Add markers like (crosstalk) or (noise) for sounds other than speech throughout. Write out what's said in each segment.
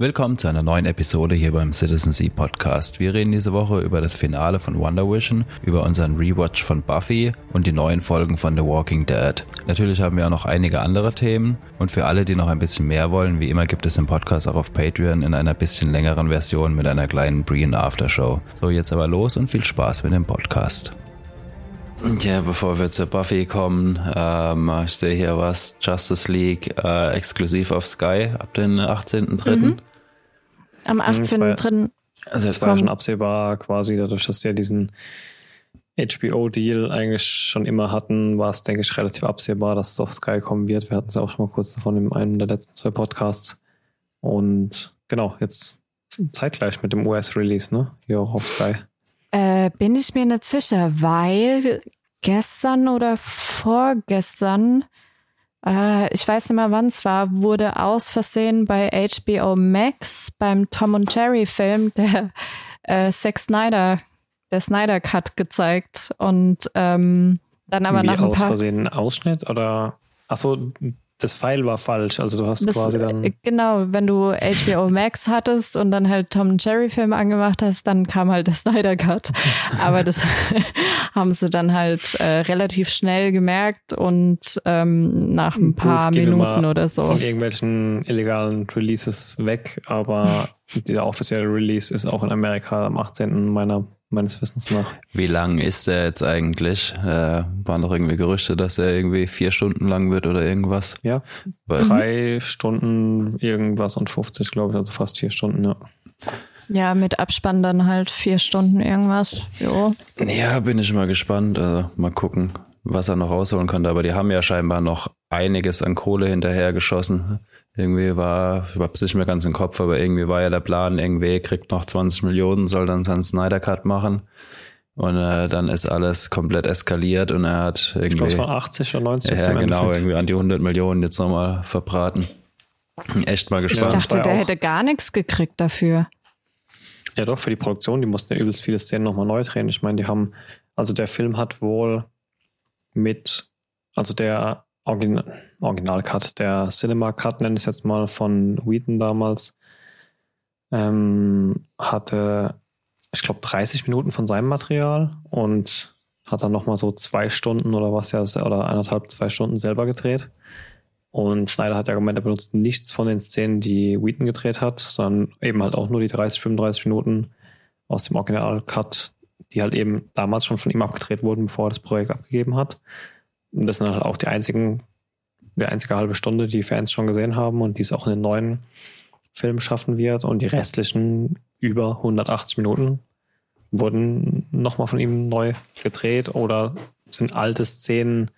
Willkommen zu einer neuen Episode hier beim Citizen Sea Podcast. Wir reden diese Woche über das Finale von Wonder Vision, über unseren Rewatch von Buffy und die neuen Folgen von The Walking Dead. Natürlich haben wir auch noch einige andere Themen und für alle, die noch ein bisschen mehr wollen, wie immer gibt es den Podcast auch auf Patreon in einer bisschen längeren Version mit einer kleinen Brian Aftershow. So, jetzt aber los und viel Spaß mit dem Podcast. Ja, bevor wir zur Buffy kommen, ähm, ich sehe hier was, Justice League äh, exklusiv auf Sky ab den 18.3. Mhm. Am 18.3. Mhm, also es war ja schon absehbar quasi, dadurch, dass wir diesen HBO-Deal eigentlich schon immer hatten, war es, denke ich, relativ absehbar, dass es auf Sky kommen wird. Wir hatten es ja auch schon mal kurz davon in einem der letzten zwei Podcasts. Und genau, jetzt zeitgleich mit dem US-Release, ne? Hier auch auf Sky. Äh, bin ich mir nicht sicher, weil gestern oder vorgestern, äh, ich weiß nicht mehr wann es war, wurde aus Versehen bei HBO Max beim Tom und Jerry Film der äh, Zack Snyder, der Snyder Cut gezeigt. Und ähm, dann aber Wie nach ein aus paar Versehen ein Ausschnitt oder? Achso, das Pfeil war falsch, also du hast Das, quasi dann äh, genau, wenn du HBO Max hattest und dann halt Tom und Jerry Film angemacht hast, dann kam halt der Snyder Cut. (laughs) Aber das (laughs) haben sie dann halt äh, relativ schnell gemerkt und ähm, nach ein paar Gut, Minuten oder so. von irgendwelchen illegalen Releases weg, aber (laughs) der offizielle Release ist auch in Amerika am 18. meiner meines Wissens nach. Wie lang ist der jetzt eigentlich? Äh, waren doch irgendwie Gerüchte, dass er irgendwie vier Stunden lang wird oder irgendwas. Ja, Weil, drei Stunden irgendwas und 50, glaube ich, also fast vier Stunden, ja. Ja, mit Abspann dann halt vier Stunden irgendwas. Jo. Ja, bin ich mal gespannt. Also, mal gucken, was er noch rausholen konnte. Aber die haben ja scheinbar noch einiges an Kohle hinterher geschossen. Irgendwie war, ich hab's nicht mehr ganz im Kopf, aber irgendwie war ja der Plan, irgendwie kriegt noch 20 Millionen, soll dann seinen Snyder Cut machen. Und äh, dann ist alles komplett eskaliert und er hat Ich glaube, irgendwie. es waren 80 oder 90 Ja, genau, Endeffekt. irgendwie an die 100 Millionen jetzt nochmal verbraten. Echt mal Ich gespannt. das dachte, der hätte gar nichts gekriegt dafür. Ja, doch, für die Produktion, die mussten ja übelst viele Szenen nochmal neu drehen. Ich meine, die haben, also der Film hat wohl mit, also der Origin Original-Cut, der Cinema-Cut, nenne ich es jetzt mal, von Wheaton damals, ähm, hatte, ich glaube, 30 Minuten von seinem Material und hat dann nochmal so zwei Stunden oder was ja, oder eineinhalb, zwei Stunden selber gedreht. Und Snyder hat ja gemeint, er benutzt nichts von den Szenen, die Wheaton gedreht hat, sondern eben halt auch nur die 30, 35 Minuten aus dem Original-Cut, die halt eben damals schon von ihm abgedreht wurden, bevor er das Projekt abgegeben hat. Und das sind halt auch die einzigen, die einzige halbe Stunde, die Fans schon gesehen haben und die es auch in den neuen Film schaffen wird. Und die restlichen über 180 Minuten wurden nochmal von ihm neu gedreht oder sind alte Szenen,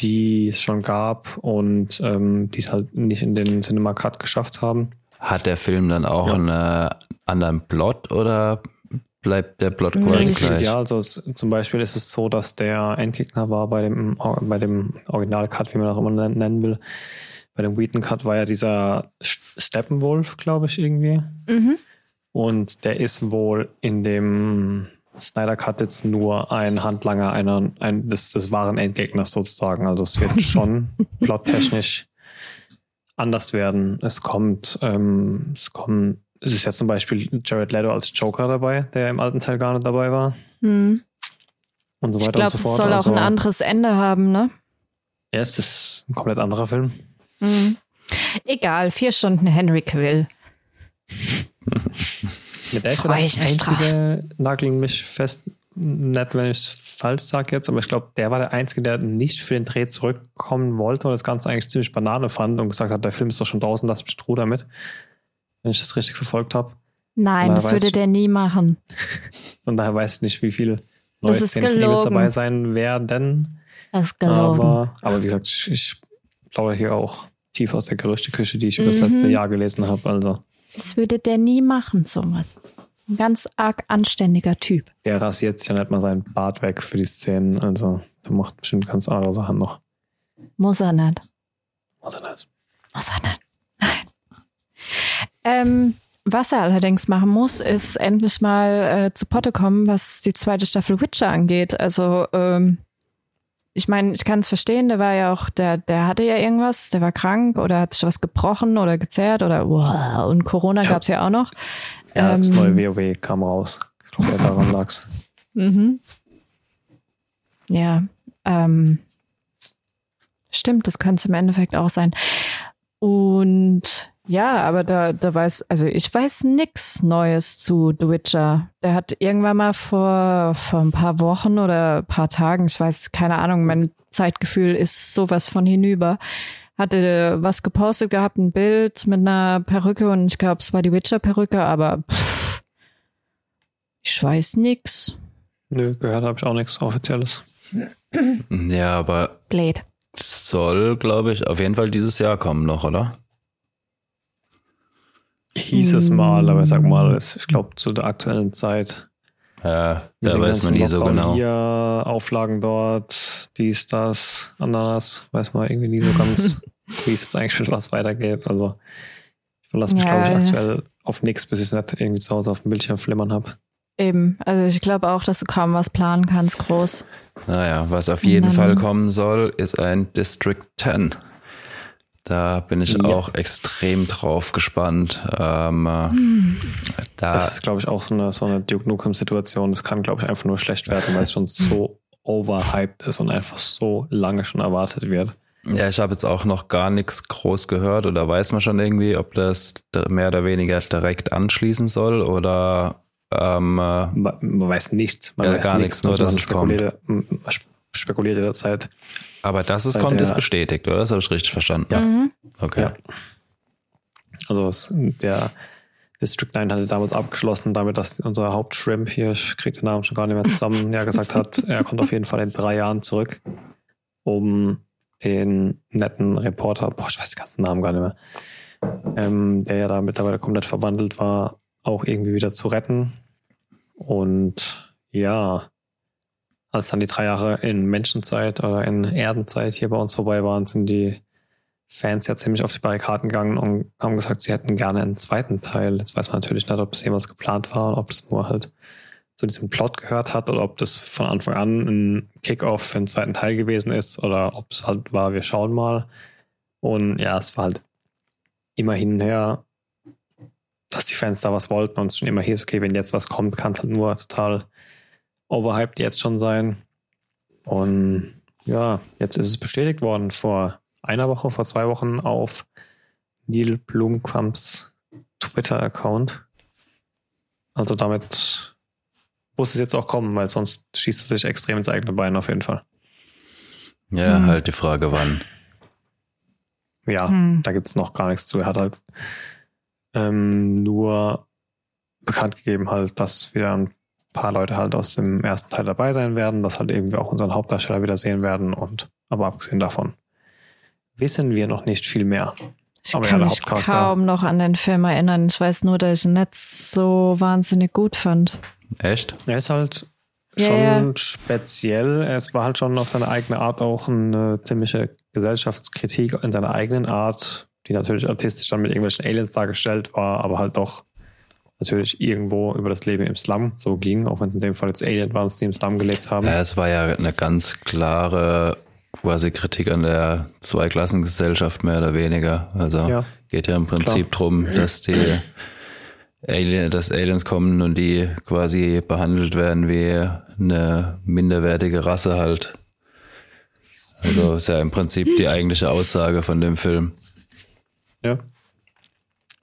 die es schon gab und ähm, die es halt nicht in den Cinema Cut geschafft haben. Hat der Film dann auch Ja. einen äh, anderen Plot oder bleibt der Plot quasi ich- gleich? Ja, also es, zum Beispiel ist es so, dass der Endgegner war bei dem, bei dem Original-Cut, wie man auch immer nen- nennen will. Bei dem Wheaton-Cut war ja dieser Steppenwolf, glaube ich, irgendwie. Mhm. Und der ist wohl in dem Snyder Cut jetzt nur ein Handlanger einer, ein, des, des wahren Endgegners sozusagen. Also es wird (laughs) schon plottechnisch anders werden. Es kommt, ähm, es kommen, es ist jetzt zum Beispiel Jared Leto als Joker dabei, der im alten Teil gar nicht dabei war. Hm. Und so Ich weiter glaube, und es so fort. soll auch also, ein anderes Ende haben, ne? Ja, es ist ein komplett anderer Film. Mhm. Egal, vier Stunden Henry Cavill. (laughs) Mit der ist Freu ja ich der mich drauf. einzige, nageln mich fest, nicht wenn ich es falsch sage jetzt, aber ich glaube, der war der Einzige, der nicht für den Dreh zurückkommen wollte und das Ganze eigentlich ziemlich Banane fand und gesagt hat, der Film ist doch schon draußen, lass mich Ruhe damit. Wenn ich das richtig verfolgt habe. Nein, das würde ich. der nie machen. (laughs) Von daher weiß ich nicht, wie viele neue Szenen von ihm jetzt dabei sein werden. Das ist gelogen. Aber, aber wie gesagt, ich, ich plaudere hier auch tief aus der Gerüchteküche, die ich über das Mhm. letzte Jahr gelesen habe. Also Das würde der nie machen, sowas. Ein ganz arg anständiger Typ. der rasiert sich ja nicht mal seinen Bart weg für die Szenen. Also der macht bestimmt ganz andere Sachen noch. Muss er nicht. Muss er nicht. Muss er nicht. Nein. Ähm, was er allerdings machen muss, ist endlich mal äh, zu Potte kommen, was die zweite Staffel Witcher angeht. Also ähm, ich meine, ich kann es verstehen, der war ja auch, der, der hatte ja irgendwas, der war krank oder hat sich was gebrochen oder gezerrt oder wow, und Corona Ja. gab's ja auch noch. Ja, das Ähm, neue WoW kam raus. Ich glaube, daran lag's. Mhm. Ja, ähm, stimmt, das könnte es im Endeffekt auch sein. Und ja, aber da, da weiß, also ich weiß nix Neues zu The Witcher. Der hat irgendwann mal vor, vor ein paar Wochen oder ein paar Tagen, ich weiß, keine Ahnung, mein Zeitgefühl ist sowas von hinüber, hatte was gepostet gehabt, ein Bild mit einer Perücke und ich glaube, es war die Witcher-Perücke, aber pff, ich weiß nix. Nö, gehört habe ich auch nichts Offizielles. Ja, aber Blade. soll, glaube ich, auf jeden Fall dieses Jahr kommen noch, oder? Hieß es mal, aber ich sag mal, ich glaube, zu der aktuellen Zeit. Ja, da weiß man nie so genau. Hier, Auflagen dort, dies, das, Ananas, weiß man irgendwie nie so ganz, (laughs) wie es jetzt eigentlich mit was weitergeht. Also, ich verlasse mich, Ja, glaube ich, aktuell auf nichts, bis ich es nicht irgendwie zu Hause auf dem Bildschirm flimmern habe. Eben, also ich glaube auch, dass du kaum was planen kannst, groß. Naja, was auf jeden Fall kommen soll, ist ein District 10. Da bin ich Ja. auch extrem drauf gespannt. Ähm, äh, da, Das ist, glaube ich, auch so eine, so eine Duke Nukem-Situation. Das kann, glaube ich, einfach nur schlecht werden, weil es schon so overhyped ist und einfach so lange schon erwartet wird. ja, ich habe jetzt auch noch gar nichts groß gehört oder weiß man schon irgendwie, ob das mehr oder weniger direkt anschließen soll oder ähm, äh, Man, man weiß nichts. Man Ja, weiß gar nichts, nur, dass es kommt. Spekuliert, jederzeit. aber dass es kommt, der- ist bestätigt, oder? Das habe ich richtig verstanden. Ja. Mhm. Okay. Ja. Also es, der District 9 hatte damals abgeschlossen, damit dass unser Hauptshrimp hier, ich krieg den Namen schon gar nicht mehr zusammen, (laughs) ja gesagt hat, er kommt auf jeden Fall in drei Jahren zurück, um den netten Reporter, boah, ich weiß den ganzen Namen gar nicht mehr, ähm, der ja da mittlerweile komplett verwandelt war, auch irgendwie wieder zu retten. Und ja, als dann die drei Jahre in Menschenzeit oder in Erdenzeit hier bei uns vorbei waren, sind die Fans ja ziemlich auf die Barrikaden gegangen und haben gesagt, sie hätten gerne einen zweiten Teil. Jetzt weiß man natürlich nicht, ob das jemals geplant war oder ob das nur halt zu diesem Plot gehört hat oder ob das von Anfang an ein Kickoff für einen zweiten Teil gewesen ist oder ob es halt war, wir schauen mal. Und ja, es war halt immer hin und her, dass die Fans da was wollten und es schon immer hieß, okay, wenn jetzt was kommt, kann es halt nur total overhyped jetzt schon sein. Und ja, jetzt ist es bestätigt worden vor einer Woche, vor zwei Wochen auf Neil Blomkamps Twitter-Account. Also damit muss es jetzt auch kommen, weil sonst schießt er sich extrem ins eigene Bein auf jeden Fall. Ja, Hm. halt die Frage, wann. Ja, Hm. da gibt es noch gar nichts zu. Er hat halt ähm, nur bekannt gegeben, halt, dass wieder ein paar Leute halt aus dem ersten Teil dabei sein werden, dass halt eben wir auch unseren Hauptdarsteller wieder sehen werden und aber abgesehen davon wissen wir noch nicht viel mehr. Ich Aber ja, kann der mich kaum noch an den Film erinnern. Ich weiß nur, dass ich ihn nicht so wahnsinnig gut fand. Echt? Er ist halt Ja, schon ja. speziell. Es war halt schon auf seine eigene Art auch eine ziemliche Gesellschaftskritik in seiner eigenen Art, die natürlich artistisch dann mit irgendwelchen Aliens dargestellt war, aber halt doch natürlich irgendwo über das Leben im Slum so ging, auch wenn es in dem Fall jetzt Alien waren, die im Slum gelebt haben. Ja, es war ja eine ganz klare quasi Kritik an der Zweiklassengesellschaft mehr oder weniger. Also Ja. geht ja im Prinzip drum, dass die Alien, dass Aliens kommen und die quasi behandelt werden wie eine minderwertige Rasse halt. Also ist ja im Prinzip die eigentliche Aussage von dem Film. Ja.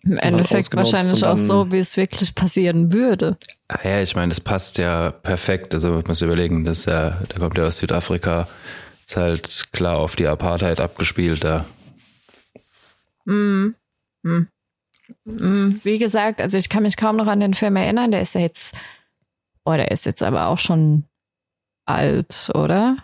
Im Endeffekt ausgenutzt wahrscheinlich auch so, wie es wirklich passieren würde. Ah Ja, ich meine, das passt ja perfekt. Also ich muss überlegen, das ja, der kommt ja aus Südafrika, ist halt klar auf die Apartheid abgespielt da. Mm, Wie gesagt, also ich kann mich kaum noch an den Film erinnern. Der ist ja jetzt, boah, der ist jetzt aber auch schon alt, oder?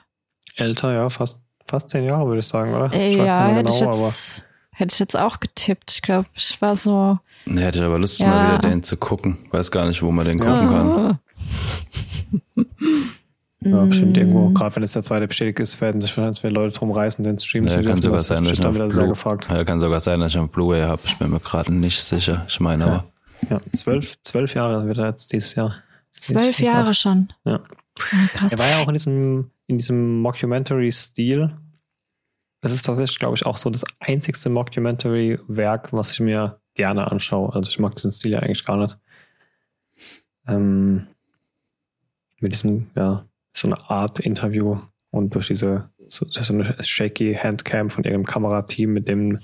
Älter, ja, fast, fast zehn Jahre, würde ich sagen, oder? Ich ja, mehr hätte ich genau, jetzt, hätte ich jetzt auch getippt. Ich glaube, ich war so. Ne, hätte ich aber Lust, Ja. mal wieder den zu gucken. Weiß gar nicht, wo man den gucken kann. Ah. (laughs) Ja, bestimmt irgendwo. Gerade wenn es der zweite bestätigt ist, werden sich wahrscheinlich viele Leute drum reißen, den Stream Ja, zu kann dürfen. sogar Das sein, dass ich wieder sehr gefragt. ja, kann sogar sein, dass ich auf Blu-ray habe. Ich bin mir gerade nicht sicher. Ich meine aber. Ja, zwölf, zwölf Jahre wird er jetzt dieses Jahr. Zwölf Jahre schon. Ja. Ah, krass. Er war ja auch in diesem, in diesem Mockumentary-Stil. Es ist tatsächlich, glaube ich, auch so das einzigste Mockumentary-Werk, was ich mir gerne anschaue. Also ich mag diesen Stil ja eigentlich gar nicht. Ähm, mit diesem, ja, so eine Art Interview und durch diese so, so eine shaky Handcam von irgendeinem Kamerateam, mit dem,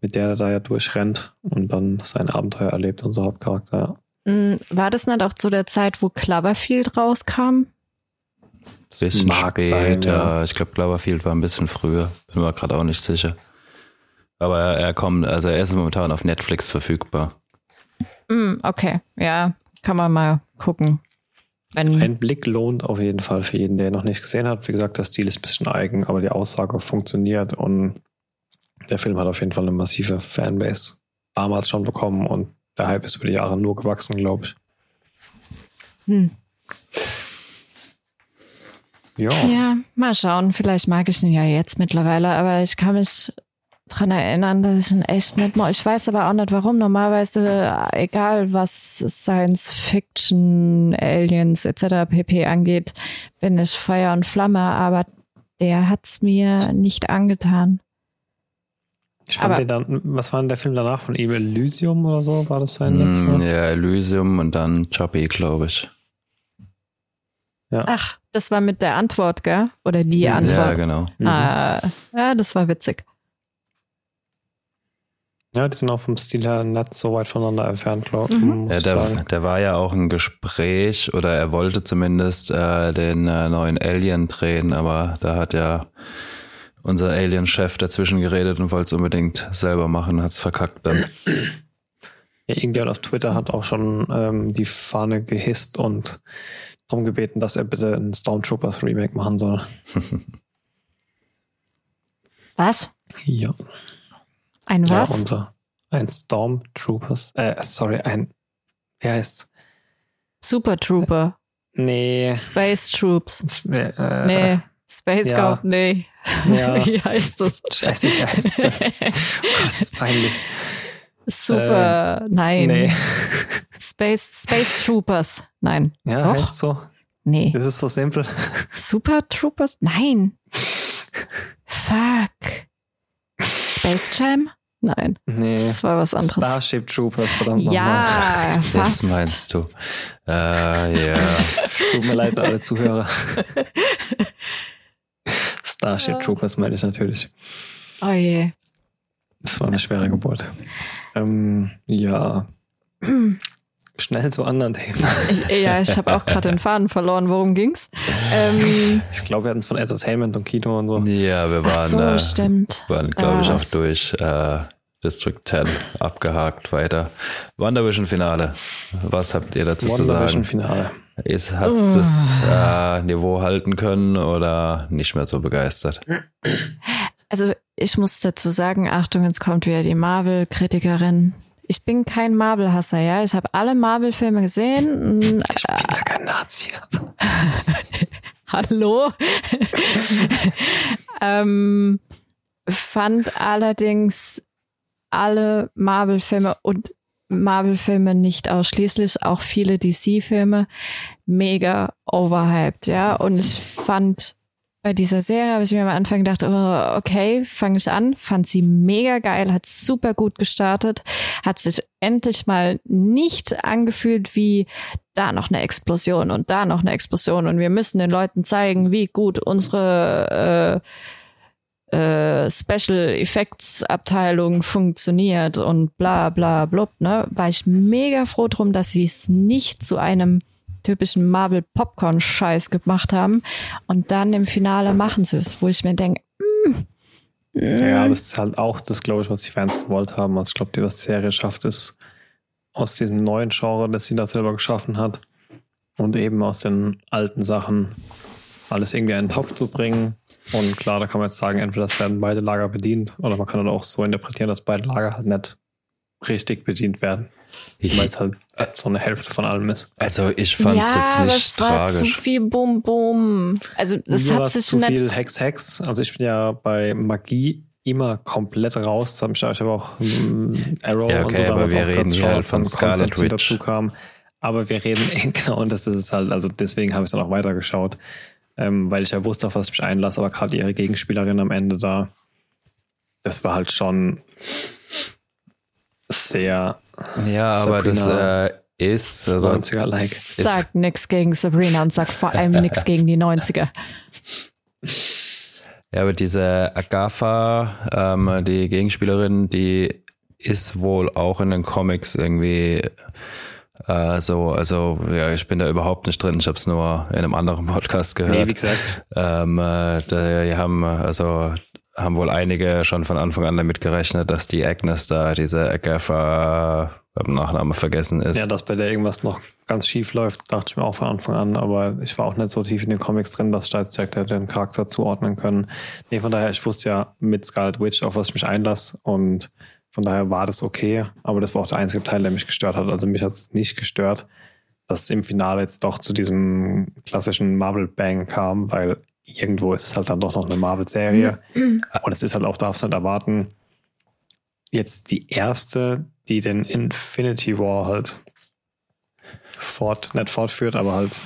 mit der er da ja durchrennt und dann sein Abenteuer erlebt, unser Hauptcharakter. Mm, War das nicht auch zu der Zeit, wo Cloverfield rauskam? Bisschen mag später. sein, ja. Ich glaube, Cloverfield war ein bisschen früher. Bin mir gerade auch nicht sicher. Aber er, er kommt, also er ist momentan auf Netflix verfügbar. Mm, okay, ja, kann man mal gucken. Wenn, Ein Blick lohnt auf jeden Fall für jeden, der ihn noch nicht gesehen hat. Wie gesagt, der Stil ist ein bisschen eigen, aber die Aussage funktioniert und der Film hat auf jeden Fall eine massive Fanbase damals schon bekommen und der Hype ist über die Jahre nur gewachsen, glaube ich. hm. Ja. Ja, mal schauen. Vielleicht mag ich ihn ja jetzt mittlerweile, aber ich kann mich dran erinnern, dass ich ihn echt nicht mag. Ich weiß aber auch nicht warum. Normalerweise, egal was Science Fiction, Aliens etc. pp. angeht, bin ich Feuer und Flamme, aber der hat's mir nicht angetan. Ich fand Aber- den dann, was war denn der Film danach von Evil Elysium oder so? War das sein Mm, letzter? ja, Elysium und dann Choppy, glaube ich. Ja. Ach, das war mit der Antwort, gell? Oder die Ja, Antwort. Ja, genau. Mhm. Ah, ja, das war witzig. Ja, die sind auch vom Stil her nicht so weit voneinander entfernt, glaube ich. Mhm. Ja, ich der war ja auch ein Gespräch oder er wollte zumindest äh, den äh, neuen Alien drehen, aber da hat ja unser Alien-Chef dazwischen geredet und wollte es unbedingt selber machen, hat es verkackt dann. Ja, irgendjemand auf Twitter hat auch schon ähm, die Fahne gehisst und darum gebeten, dass er bitte ein Stormtroopers Remake machen soll. (laughs) Was? Ja. Ein Ja, was? unser ein Stormtroopers, äh, sorry, ein, wie heißt's? Super Trooper. Nee. Space Troops. Äh, Nee. Space ja. Scout, nee. Ja. (laughs) Wie heißt das? Scheiße, wie heißt's denn? (laughs) Oh, das ist peinlich. Super, nein. Nee. (laughs) Space, Space Troopers. Nein. Ja, Doch. heißt so. Nee. Das ist so simpel. Super Troopers? Nein. Fuck. Space Jam? Nein. Nee. Das war was anderes. Starship Troopers, verdammt nochmal. Ja, Das fast. meinst du. Äh, ja. (laughs) Tut mir leid, alle Zuhörer. (laughs) Starship Troopers meine ich natürlich. Oh je. Das war eine schwere Geburt. Ähm, ja. (clears throat) Schnell zu anderen Themen. Ich, ja, ich habe auch gerade den Faden verloren. Worum ging's? Ähm, Ich glaube, wir hatten es von Entertainment und Kino und so. Ja, wir waren, so, äh, stimmt. waren glaube ich, Ah, auch durch äh, District 10 abgehakt weiter. WandaVision Finale. Was habt ihr dazu zu WandaVision sagen? Finale. Ist, hat es das äh, Niveau halten können oder nicht mehr so begeistert? (clears throat) Also ich muss dazu sagen, Achtung, jetzt kommt wieder die Marvel-Kritikerin. Ich bin kein Marvel-Hasser, ja. Ich habe alle Marvel-Filme gesehen. Ich bin ja kein Nazi. (laughs) Hallo. (laughs) ähm, fand allerdings alle Marvel-Filme und Marvel-Filme nicht ausschließlich, auch viele DC-Filme mega overhyped, ja. Und ich fand bei dieser Serie habe ich mir am Anfang gedacht, oh, okay, fange ich an, fand sie mega geil, hat super gut gestartet, hat sich endlich mal nicht angefühlt wie da noch eine Explosion und da noch eine Explosion und wir müssen den Leuten zeigen, wie gut unsere äh, äh, Special Effects Abteilung funktioniert und bla bla blub, ne? War ich mega froh drum, dass sie es nicht zu einem typischen Marvel Popcorn Scheiß gemacht haben und dann im Finale machen sie es, wo ich mir denke, Ja, das ist halt auch das, glaube ich, was die Fans gewollt haben. Also ich glaube, die, was die Serie schafft, ist aus diesem neuen Genre, das sie da selber geschaffen hat und eben aus den alten Sachen alles irgendwie in den Topf zu bringen. Und klar, da kann man jetzt sagen, entweder das werden beide Lager bedient oder man kann dann auch so interpretieren, dass beide Lager halt nicht richtig bedient werden, weil es halt so eine Hälfte von allem ist. also ich fand es ja, jetzt aber nicht es war zu tragisch. viel Bum Bum. Also es Mir hat sich zu viel Hex Hex. Also ich bin ja bei Magie immer komplett raus. Das hab ich, ich habe auch mm, Arrow Ja, und okay, so aber wir auch reden hier halt von Scarlet Witch. dazu kam. Aber wir reden (laughs) genau und das ist es halt. Also deswegen habe ich es dann auch weitergeschaut, ähm, weil ich ja wusste, auf was ich mich einlasse, aber gerade ihre Gegenspielerin am Ende da, das war halt schon sehr. Ja, aber das äh, ist also 90er-like. Sag nix gegen Sabrina und sag vor allem nix (laughs) gegen die 90er. Ja, aber diese Agatha, ähm, die Gegenspielerin, die ist wohl auch in den Comics irgendwie äh, so, also ja, ich bin da überhaupt nicht drin. Ich habe es nur in einem anderen Podcast gehört. Nee, wie gesagt. Ähm, äh, die haben also haben wohl einige schon von Anfang an damit gerechnet, dass die Agnes da diese Agatha beim Nachname vergessen ist. Ja, dass bei der irgendwas noch ganz schief läuft, dachte ich mir auch von Anfang an, aber ich war auch nicht so tief in den Comics drin, dass ich da direkt den Charakter zuordnen können. Nee, von daher, ich wusste ja mit Scarlet Witch, auf was ich mich einlasse und von daher war das okay, aber das war auch der einzige Teil, der mich gestört hat. Also mich hat es nicht gestört, dass es im Finale jetzt doch zu diesem klassischen Marvel-Bang kam, weil irgendwo ist es halt dann doch noch eine Marvel-Serie. Und es ist halt auch, darfst halt erwarten, jetzt die erste, die den Infinity War halt fort, nicht fortführt, aber halt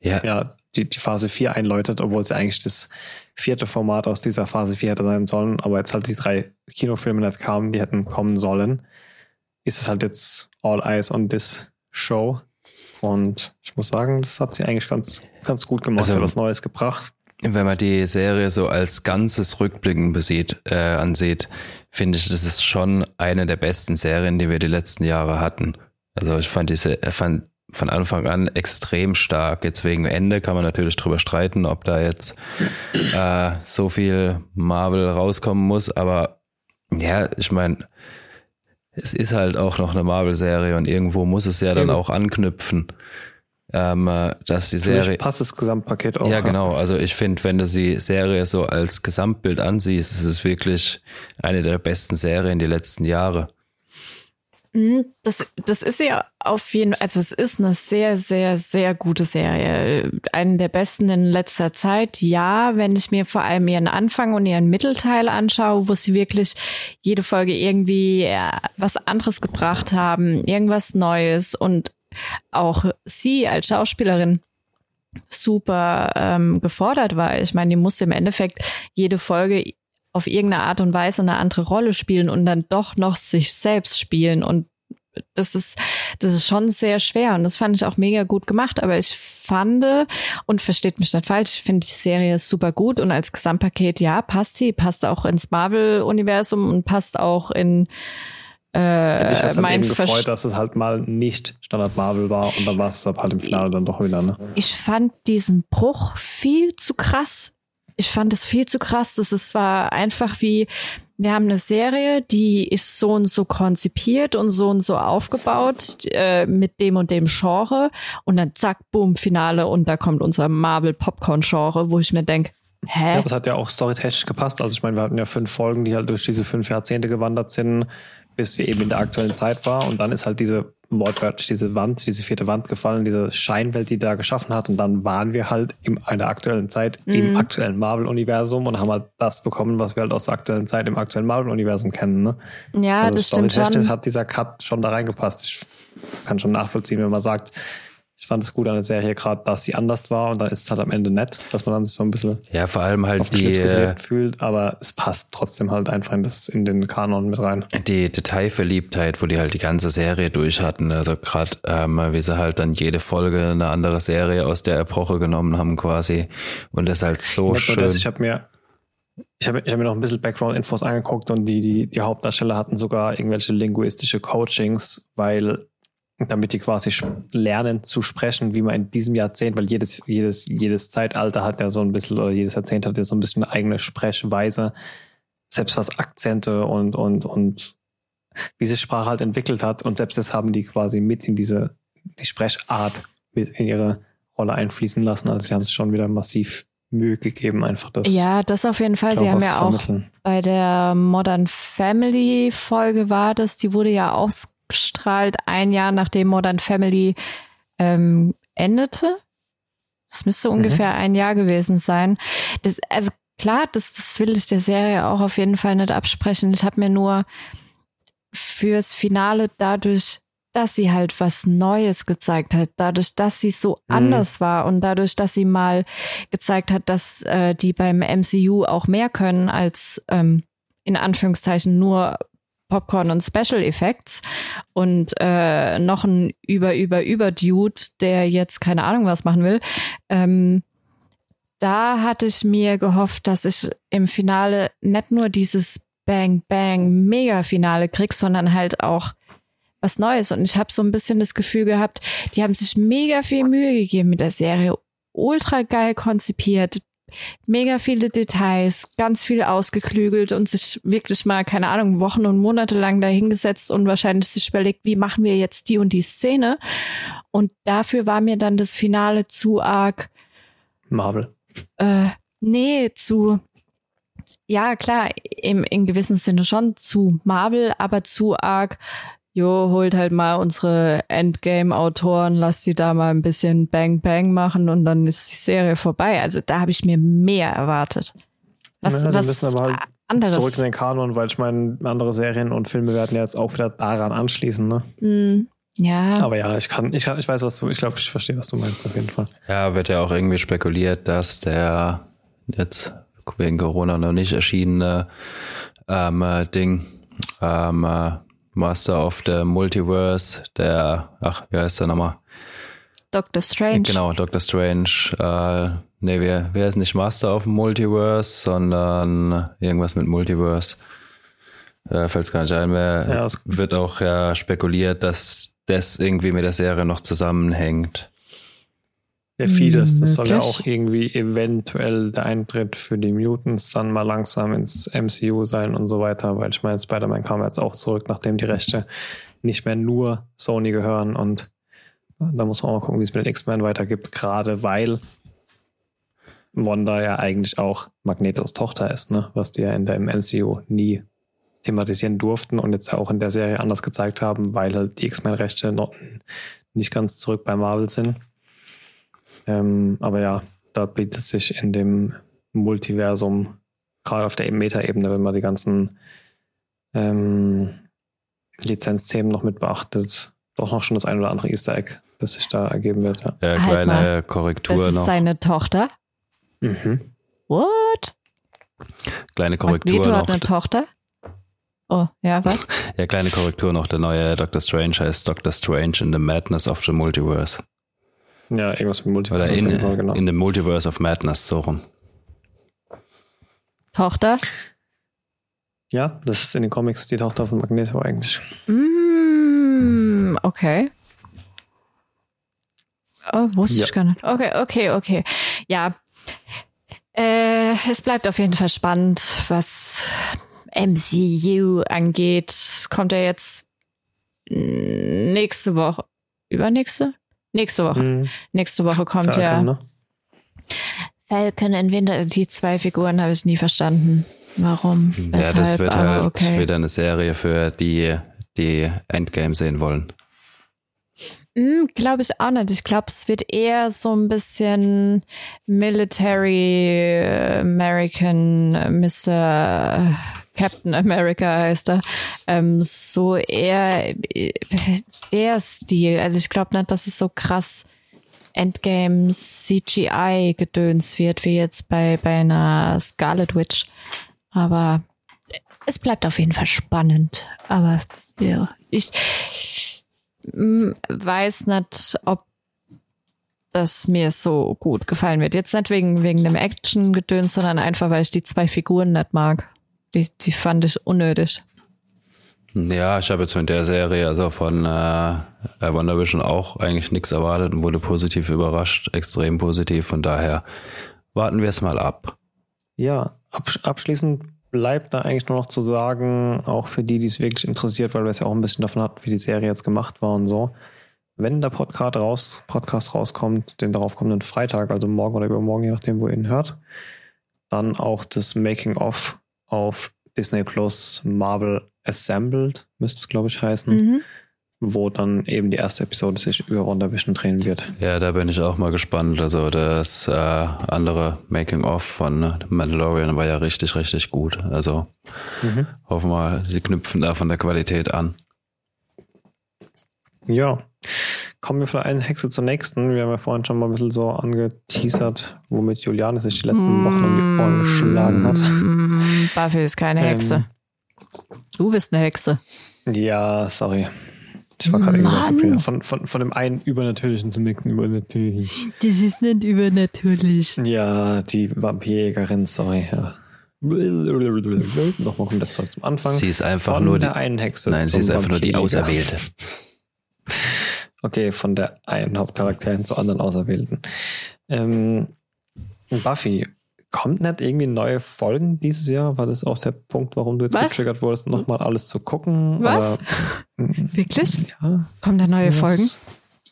ja. ja die, die Phase 4 einläutet, obwohl es ja eigentlich das vierte Format aus dieser Phase 4 hätte sein sollen, aber jetzt halt die drei Kinofilme nicht kamen, die hätten kommen sollen, ist es halt jetzt All Eyes on this Show. Und ich muss sagen, das hat sie eigentlich ganz, ganz gut gemacht, also, was Neues gebracht. Wenn man die Serie so als ganzes Rückblicken besieht, äh, ansieht, finde ich, das ist schon eine der besten Serien, die wir die letzten Jahre hatten. Also ich fand diese, fand von Anfang an extrem stark. Jetzt wegen Ende kann man natürlich drüber streiten, ob da jetzt äh, so viel Marvel rauskommen muss, aber ja, ich meine, es ist halt auch noch eine Marvel-Serie und irgendwo muss es ja dann auch anknüpfen. Ähm, äh, dass die Serie. Vielleicht passt das Gesamtpaket auch. Ja, genau. Also ich finde, wenn du die Serie so als Gesamtbild ansiehst, ist es wirklich eine der besten Serien die letzten Jahre. Mhm, das, das ist ja auf jeden Fall, also es ist eine sehr, sehr, sehr gute Serie. Eine der besten in letzter Zeit. Ja, wenn ich mir vor allem ihren Anfang und ihren Mittelteil anschaue, wo sie wirklich jede Folge irgendwie ja, was anderes gebracht haben, irgendwas Neues und auch sie als Schauspielerin super ähm, gefordert war. Ich meine, die musste im Endeffekt jede Folge auf irgendeine Art und Weise eine andere Rolle spielen und dann doch noch sich selbst spielen und das ist, das ist schon sehr schwer und das fand ich auch mega gut gemacht, aber ich fand und versteht mich nicht falsch, ich finde die Serie super gut und als Gesamtpaket, ja, passt sie, passt auch ins Marvel-Universum und passt auch in äh, ich halt mein eben gefreut, dass es halt mal nicht Standard Marvel war und dann war es halt im Finale dann doch wieder. Ne? Ich fand diesen Bruch viel zu krass. Ich fand es viel zu krass. Das ist zwar einfach wie, wir haben eine Serie, die ist so und so konzipiert und so und so aufgebaut äh, mit dem und dem Genre und dann zack, boom, Finale und da kommt unser Marvel Popcorn Genre, wo ich mir denke, Hä? Ja, das hat ja auch storytechnisch gepasst. Also ich meine, wir hatten ja fünf Folgen, die halt durch diese fünf Jahrzehnte gewandert sind bis wir eben in der aktuellen Zeit war. Und dann ist halt diese wortwörtlich diese Wand, diese vierte Wand gefallen, diese Scheinwelt, die da geschaffen hat. Und dann waren wir halt in einer aktuellen Zeit mhm. im aktuellen Marvel-Universum und haben halt das bekommen, was wir halt aus der aktuellen Zeit im aktuellen Marvel-Universum kennen. Ne? Ja, also das stimmt schon. hat dieser Cut schon da reingepasst. Ich kann schon nachvollziehen, wenn man sagt, ich fand es gut an der Serie gerade, dass sie anders war und dann ist es halt am Ende nett, dass man dann sich so ein bisschen ja vor allem halt die äh, fühlt, aber es passt trotzdem halt einfach in, das, in den Kanon mit rein. Die Detailverliebtheit, wo die halt die ganze Serie durch hatten, also gerade ähm, wie sie halt dann jede Folge eine andere Serie aus der Epoche genommen haben quasi und das halt so Nicht schön. Das, ich habe mir ich habe ich hab mir noch ein bisschen Background-Infos angeguckt und die, die, die Hauptdarsteller hatten sogar irgendwelche linguistische Coachings, weil damit die quasi lernen zu sprechen, wie man in diesem Jahrzehnt, weil jedes, jedes, jedes Zeitalter hat ja so ein bisschen, oder jedes Jahrzehnt hat ja so ein bisschen eine eigene Sprechweise, selbst was Akzente und, und, und wie sich Sprache halt entwickelt hat. Und selbst das haben die quasi mit in diese, die Sprechart mit in ihre Rolle einfließen lassen. Also sie haben es schon wieder massiv Mühe gegeben, einfach das. Ja, das auf jeden Fall. Sie haben ja auch bei der Modern Family Folge war das, die wurde ja aus ausgestrahlt, ein Jahr nachdem Modern Family ähm, endete. Das müsste mhm. ungefähr ein Jahr gewesen sein. Das, also klar, das, das will ich der Serie auch auf jeden Fall nicht absprechen. Ich habe mir nur fürs Finale dadurch dass sie halt was Neues gezeigt hat, dadurch, dass sie so mhm. anders war und dadurch, dass sie mal gezeigt hat, dass äh, die beim MCU auch mehr können als ähm, in Anführungszeichen nur Popcorn und Special Effects und äh, noch ein über über über Dude, der jetzt keine Ahnung was machen will. Ähm, da hatte ich mir gehofft, dass ich im Finale nicht nur dieses Bang Bang Mega Finale krieg, sondern halt auch was Neues. Und ich habe so ein bisschen das Gefühl gehabt, die haben sich mega viel Mühe gegeben mit der Serie. Ultra geil konzipiert, mega viele Details, ganz viel ausgeklügelt und sich wirklich mal, keine Ahnung, Wochen und Monate lang dahingesetzt und wahrscheinlich sich überlegt, wie machen wir jetzt die und die Szene. Und dafür war mir dann das Finale zu arg. Marvel. Äh, nee, zu, ja, klar, im, in gewissem Sinne schon zu Marvel, aber zu arg jo, holt halt mal unsere Endgame-Autoren, lasst sie da mal ein bisschen Bang Bang machen und dann ist die Serie vorbei. Also da habe ich mir mehr erwartet. Was, ja, was müssen aber halt anderes. zurück in den Kanon, weil ich meine, andere Serien und Filme werden jetzt auch wieder daran anschließen, ne? Mm, ja. Aber ja, ich kann, ich kann, ich weiß, was du, ich glaube, ich verstehe, was du meinst, auf jeden Fall. Ja, wird ja auch irgendwie spekuliert, dass der jetzt wegen Corona noch nicht erschienene ähm, Ding ähm, Master of the Multiverse, der, ach, wie heißt der nochmal? Doctor Strange. Genau, Doctor Strange. Äh, nee, wer, wer ist nicht Master of Multiverse, sondern irgendwas mit Multiverse. Äh, Fällt es gar nicht ein mehr. Ja, wird auch ja spekuliert, dass das irgendwie mit der Serie noch zusammenhängt. Ja, vieles. Das soll ja auch irgendwie eventuell der Eintritt für die Mutants dann mal langsam ins MCU sein und so weiter, weil ich meine, Spider-Man kam jetzt auch zurück, nachdem die Rechte nicht mehr nur Sony gehören und da muss man auch mal gucken, wie es mit den X-Men weitergibt, gerade weil Wanda ja eigentlich auch Magnetos Tochter ist, ne? was die ja in der MCU nie thematisieren durften und jetzt auch in der Serie anders gezeigt haben, weil halt die X-Men-Rechte noch nicht ganz zurück bei Marvel sind. Ähm, aber ja, da bietet sich in dem Multiversum, gerade auf der Meta-Ebene, wenn man die ganzen ähm, Lizenzthemen noch mit beachtet, doch noch schon das ein oder andere Easter Egg, das sich da ergeben wird. Ja, ja halt kleine halt Korrektur das ist noch. seine Tochter? Mhm. What? Kleine Korrektur Magneto noch. hat eine Tochter? Oh, ja, was? (laughs) ja, kleine Korrektur noch. Der neue Doctor Strange heißt Doctor Strange in the Madness of the Multiverse. Ja, irgendwas mit Multiverse. Oder in, Fall, genau. in the Multiverse of Madness, so rum. Tochter? Ja, das ist in den Comics die Tochter von Magneto eigentlich. Mm, okay. Oh, wusste ja. ich gar nicht. Okay, okay, okay. Ja. Äh, es bleibt auf jeden Fall spannend, was MCU angeht. Kommt ja jetzt nächste Woche. Übernächste? Nächste Woche. Mhm. Nächste Woche kommt Falcon, ja. Ne? Falcon in Winter. Die zwei Figuren habe ich nie verstanden. Warum? Ja, Weshalb? das wird halt okay. wieder eine Serie für die, die Endgame sehen wollen. Hm, glaube ich auch nicht. Ich glaube, es wird eher so ein bisschen Military American Mr. Captain America heißt er, ähm, so eher der Stil. Also ich glaube nicht, dass es so krass Endgame CGI gedöns wird, wie jetzt bei, bei einer Scarlet Witch. Aber es bleibt auf jeden Fall spannend. Aber ja, ich weiß nicht, ob das mir so gut gefallen wird. Jetzt nicht wegen, wegen dem Action-Gedöns, sondern einfach, weil ich die zwei Figuren nicht mag. Die, die fand ich unnötig. Ja, ich habe jetzt von der Serie, also von äh, Wonder Vision auch eigentlich nichts erwartet und wurde positiv überrascht, extrem positiv. Von daher warten wir es mal ab. Ja, abschließend bleibt da eigentlich nur noch zu sagen, auch für die, die es wirklich interessiert, weil wir es ja auch ein bisschen davon hatten, wie die Serie jetzt gemacht war und so. Wenn der Podcast, raus, Podcast rauskommt, den darauf kommenden Freitag, also morgen oder übermorgen, je nachdem, wo ihr ihn hört, dann auch das Making-of auf Disney Plus Marvel Assembled, müsste es, glaube ich, heißen. Mhm. Wo dann eben die erste Episode sich über WandaVision drehen wird. Ja, da bin ich auch mal gespannt. Also das äh, andere Making-of von Mandalorian war ja richtig, richtig gut. Also mhm. hoffen wir, sie knüpfen da von der Qualität an. Ja. Kommen wir von einer Hexe zur nächsten. Wir haben ja vorhin schon mal ein bisschen so angeteasert, womit Juliane sich die letzten Wochen um die Ohren geschlagen hat. Buffy ist keine Hexe. Ähm. du bist eine Hexe. Ja, sorry. Ich war gerade irgendwas Mann. Sabrina. von, von, von dem einen Übernatürlichen zum nächsten Übernatürlichen. Das ist nicht übernatürlich. Ja, die Vampirjägerin, sorry. Ja. Nochmal kommt der Zeug zum Anfang. Sie ist einfach von nur der die, einen Hexe. nein, sie ist einfach nur die. Auserwählte. (laughs) Okay, von der einen Hauptcharakterin zur anderen Auserwählten. Ähm, Buffy, kommt nicht irgendwie neue Folgen dieses Jahr? War das auch der Punkt, warum du jetzt Was? getriggert wurdest, nochmal alles zu gucken? Was? Oder, (laughs) Wirklich? ja, Kommen da neue Folgen?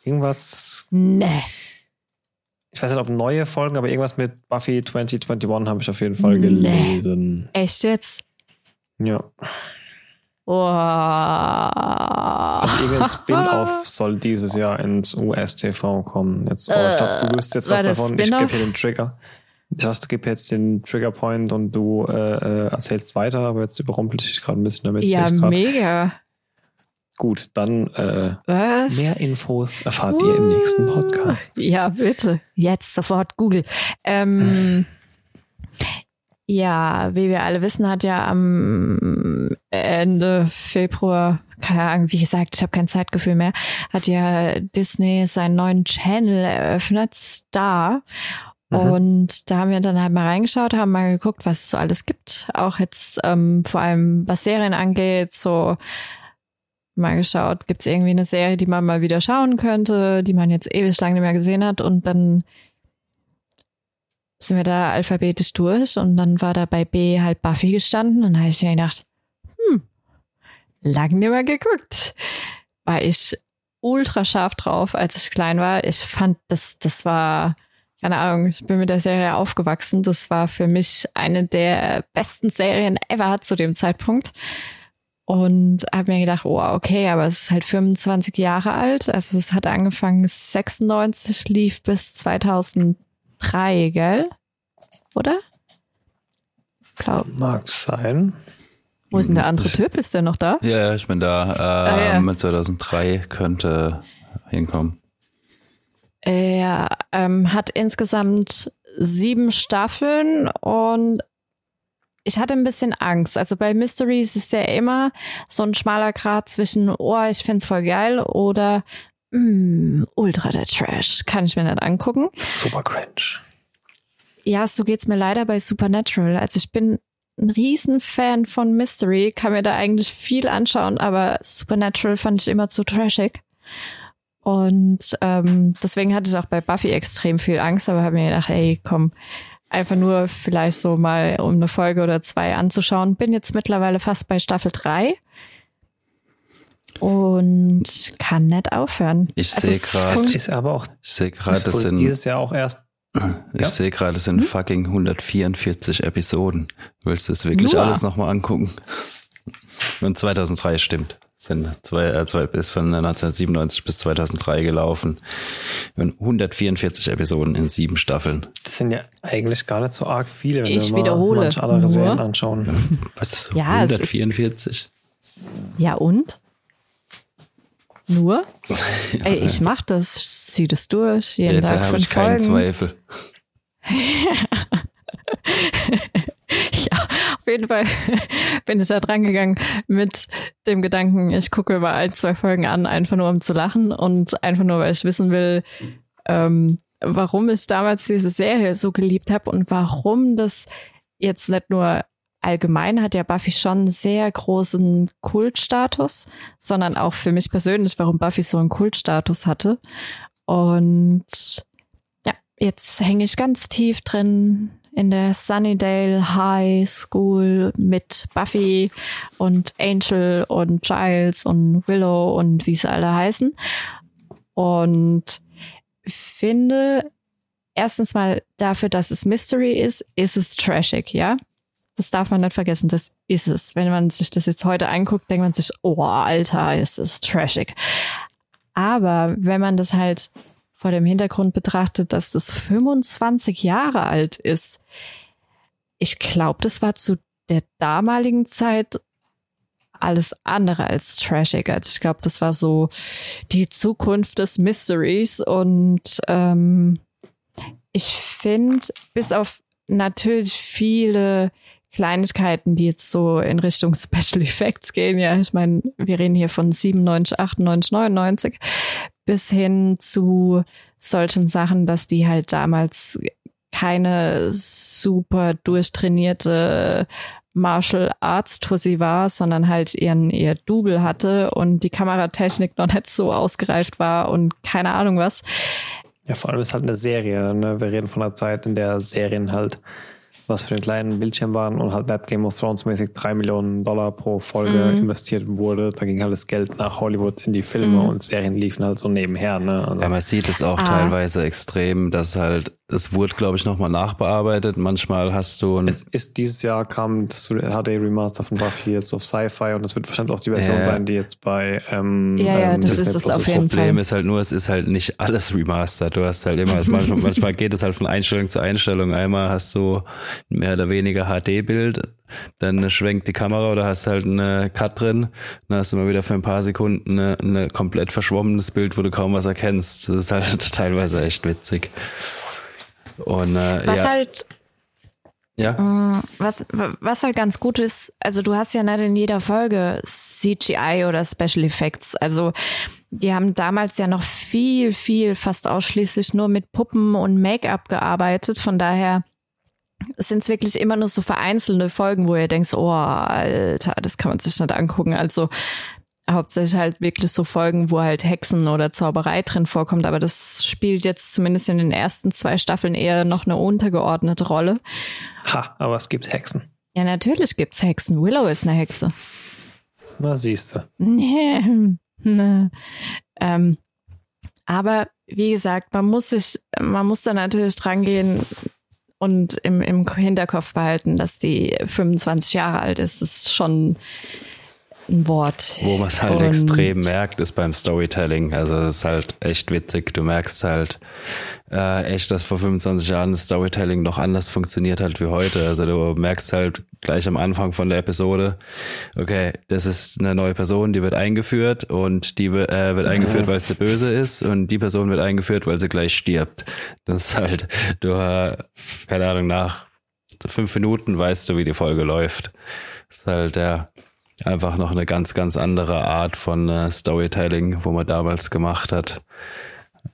Irgendwas, Nee. ich weiß nicht, ob neue Folgen, aber irgendwas mit Buffy 2021 habe ich auf jeden Fall Nee. gelesen. Echt jetzt? Ja. Oh. Also irgendein Spin-off (laughs) soll dieses Jahr ins US-TV kommen. Jetzt, oh, ich dachte, du wüsstest jetzt was davon. Ich gebe hier den Trigger. Ich dachte, ich gebe jetzt den Trigger-Point und du äh, äh, erzählst weiter, aber jetzt überrumpel ich dich gerade ein bisschen damit. Ja, mega. Gut, dann äh, Was? mehr Infos erfahrt ihr im nächsten Podcast. Ja, bitte. Jetzt sofort Google. Ähm, ja, wie wir alle wissen, hat ja am Ende Februar, keine Ahnung, wie gesagt, ich habe kein Zeitgefühl mehr, hat ja Disney seinen neuen Channel eröffnet, Star. Mhm. Und da haben wir dann halt mal reingeschaut, haben mal geguckt, was es so alles gibt. Auch jetzt ähm, vor allem, was Serien angeht, so mal geschaut, gibt es irgendwie eine Serie, die man mal wieder schauen könnte, die man jetzt ewig lang nicht mehr gesehen hat und dann sind wir da alphabetisch durch und dann war da bei B halt Buffy gestanden und da habe ich mir gedacht, hm, lang nicht mehr geguckt. War ich ultra scharf drauf, als ich klein war. Ich fand, das, das war, keine Ahnung, ich bin mit der Serie aufgewachsen. Das war für mich eine der besten Serien ever zu dem Zeitpunkt. Und habe mir gedacht, oh, okay, aber es ist halt 25 Jahre alt. Also es hat angefangen 96, lief bis 2003, gell? Oder? Glaub. Mag sein. Wo ist denn der andere Typ? Ist der noch da? Ja, ich bin da. ja. Ähm, 2003 könnte hinkommen. Er ähm, hat insgesamt sieben Staffeln und ich hatte ein bisschen Angst. Also bei Mysteries ist ja immer so ein schmaler Grad zwischen, oh, ich find's voll geil oder mm, ultra der Trash. Kann ich mir nicht angucken. Super cringe. Ja, so geht's mir leider bei Supernatural. Also ich bin ein Riesenfan von Mystery, kann mir da eigentlich viel anschauen, aber Supernatural fand ich immer zu trashig. Und ähm, deswegen hatte ich auch bei Buffy extrem viel Angst, aber habe mir gedacht, ey, komm, einfach nur vielleicht so mal um eine Folge oder zwei anzuschauen. Bin jetzt mittlerweile fast bei Staffel drei und kann nicht aufhören. Ich Also sehe es gerade, Ist aber auch ich sehe gerade, das sind, dieses Jahr auch erst. ich Ja. sehe gerade, das sind fucking 144 Episoden. Willst du das wirklich Nur? alles nochmal angucken? Und 2003 stimmt. Sind zwei, äh, zwei ist von 1997 bis 2003 gelaufen. Und 144 Episoden in sieben Staffeln. Das sind ja eigentlich gar nicht so arg viele, wenn Ich wir mal wiederhole. manche andere Nur- Serien anschauen. Was? (laughs) Ja, es ist- 144? Ja und? Nur? (laughs) Ey, ich mach das, zieh das durch, jeden Ja, da Tag habe fünf ich keinen Folgen. Zweifel. Ja, (laughs) (laughs) auf jeden Fall (laughs) bin ich da dran gegangen mit dem Gedanken, ich gucke mal ein, zwei Folgen an, einfach nur um zu lachen und einfach nur, weil ich wissen will, ähm, warum ich damals diese Serie so geliebt habe und warum das jetzt nicht nur allgemein hat ja Buffy schon sehr großen Kultstatus, sondern auch für mich persönlich, warum Buffy so einen Kultstatus hatte. Und ja, jetzt hänge ich ganz tief drin in der Sunnydale High School mit Buffy und Angel und Giles und Willow und wie sie alle heißen. Und finde erstens mal dafür, dass es Mystery ist, ist es trashig, ja? Das darf man nicht vergessen, das ist es. Wenn man sich das jetzt heute anguckt, denkt man sich, oh, Alter, ist es trashig. Aber wenn man das halt vor dem Hintergrund betrachtet, dass das 25 Jahre alt ist, ich glaube, das war zu der damaligen Zeit alles andere als trashig. Also ich glaube, das war so die Zukunft des Mysteries und ähm, ich finde, bis auf natürlich viele Kleinigkeiten, die jetzt so in Richtung Special Effects gehen. Ja, ich meine, wir reden hier von 97, 98, 99 bis hin zu solchen Sachen, dass die halt damals keine super durchtrainierte Martial Arts Tussi war, sondern halt ihren ihr Double hatte und die Kameratechnik noch nicht so ausgereift war und keine Ahnung was. Ja, vor allem ist halt eine Serie. Ne? Wir reden von einer Zeit, in der Serien halt was für den kleinen Bildschirm waren und halt Game of Thrones mäßig drei Millionen Dollar pro Folge mhm. investiert wurde. Da ging halt das Geld nach Hollywood in die Filme mhm. und Serien liefen halt so nebenher. Ne? Also ja, man sieht es auch ah. teilweise extrem, dass halt es wurde, glaube ich, nochmal nachbearbeitet. Manchmal hast du Es ist dieses Jahr kam das HD Remaster von Buffy jetzt auf Sci-Fi und das wird wahrscheinlich auch die Version äh, sein, die jetzt bei ähm, ja, ja, ähm, das Disney ist es auf jeden Problem Fall. ist halt nur, es ist halt nicht alles remastered. Du hast halt immer, manchmal, (laughs) manchmal geht es halt von Einstellung zu Einstellung. Einmal hast du mehr oder weniger HD-Bild, dann schwenkt die Kamera oder hast halt eine Cut drin, dann hast du mal wieder für ein paar Sekunden eine, eine komplett verschwommenes Bild, wo du kaum was erkennst. Das ist halt (laughs) teilweise echt witzig. Und, äh, was ja. halt ja. Mm, was, was halt ganz gut ist, also du hast ja nicht in jeder Folge CGI oder Special Effects. Also die haben damals ja noch viel, viel, fast ausschließlich nur mit Puppen und Make-up gearbeitet. Von daher sind es wirklich immer nur so vereinzelte Folgen, wo ihr denkt, oh, Alter, das kann man sich nicht angucken. Also hauptsächlich halt wirklich so Folgen, wo halt Hexen oder Zauberei drin vorkommt, aber das spielt jetzt zumindest in den ersten zwei Staffeln eher noch eine untergeordnete Rolle. Ha, aber es gibt Hexen. Ja, natürlich gibt's Hexen. Willow ist eine Hexe. Na, siehst du. Nee. (laughs) nee. Ähm, aber wie gesagt, man muss sich, man muss da natürlich dran gehen und im, im Hinterkopf behalten, dass die 25 Jahre alt ist. Ist schon ein Wort. Wo man es halt und extrem merkt, ist beim Storytelling. Also es ist halt echt witzig. Du merkst halt äh, echt, dass vor 25 Jahren das Storytelling noch anders funktioniert hat wie heute. Also du merkst halt gleich am Anfang von der Episode, okay, das ist eine neue Person, die wird eingeführt und die äh, wird eingeführt, weil sie böse ist und die Person wird eingeführt, weil sie gleich stirbt. Das ist halt, du, äh, keine Ahnung, nach fünf Minuten weißt du, wie die Folge läuft. Das ist halt, ja, einfach noch eine ganz, ganz andere Art von äh, Storytelling, wo man damals gemacht hat.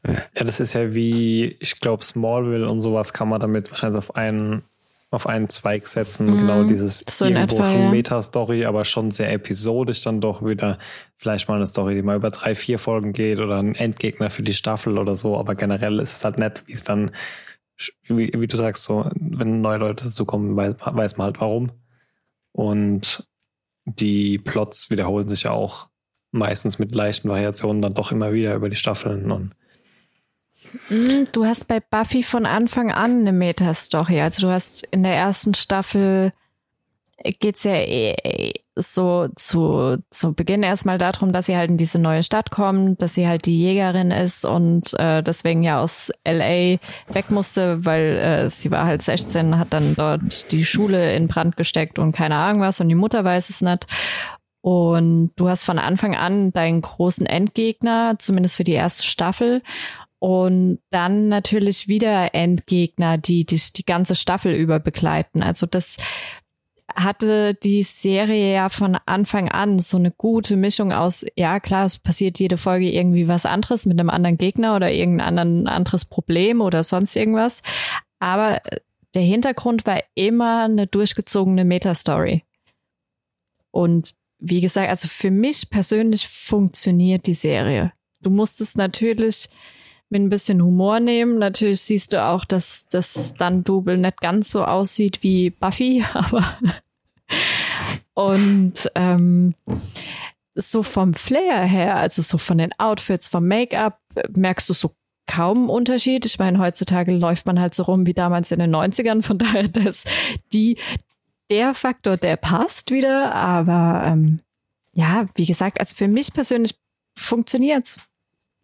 Ja, das ist ja wie, ich glaube, Smallville und sowas kann man damit wahrscheinlich auf einen, auf einen Zweig setzen. Mhm, genau dieses so irgendwo etwa, schon ja. Meta-Story, aber schon sehr episodisch dann doch wieder. Vielleicht mal eine Story, die mal über drei, vier Folgen geht oder ein Endgegner für die Staffel oder so. Aber generell ist es halt nett, wie es dann, wie, wie du sagst, so, wenn neue Leute dazukommen, weiß, weiß man halt warum. Und die Plots wiederholen sich ja auch meistens mit leichten Variationen dann doch immer wieder über die Staffeln und hm, Du hast bei Buffy von Anfang an eine Meta-Story. Also du hast in der ersten Staffel geht's ja so zu, zu Beginn erstmal darum, dass sie halt in diese neue Stadt kommt, dass sie halt die Jägerin ist und äh, deswegen ja aus LA weg musste, weil äh, sie war halt 16, hat dann dort die Schule in Brand gesteckt und keine Ahnung was und die Mutter weiß es nicht. Und du hast von Anfang an deinen großen Endgegner, zumindest für die erste Staffel. Und dann natürlich wieder Endgegner, die dich die ganze Staffel über begleiten. Also das hatte die Serie ja von Anfang an so eine gute Mischung aus, ja klar, es passiert jede Folge irgendwie was anderes mit einem anderen Gegner oder irgendein anderen anderes Problem oder sonst irgendwas. Aber der Hintergrund war immer eine durchgezogene Metastory. Und wie gesagt, also für mich persönlich funktioniert die Serie. Du musst es natürlich mit ein bisschen Humor nehmen. Natürlich siehst du auch, dass das Stunt-Double nicht ganz so aussieht wie Buffy, (laughs) aber und ähm, so vom Flair her, also so von den Outfits, vom Make-up, merkst du so kaum Unterschied. Ich meine, heutzutage läuft man halt so rum wie damals in den 90ern, von (laughs) daher dass die der Faktor, der passt wieder, aber ähm, ja, wie gesagt, also für mich persönlich funktioniert's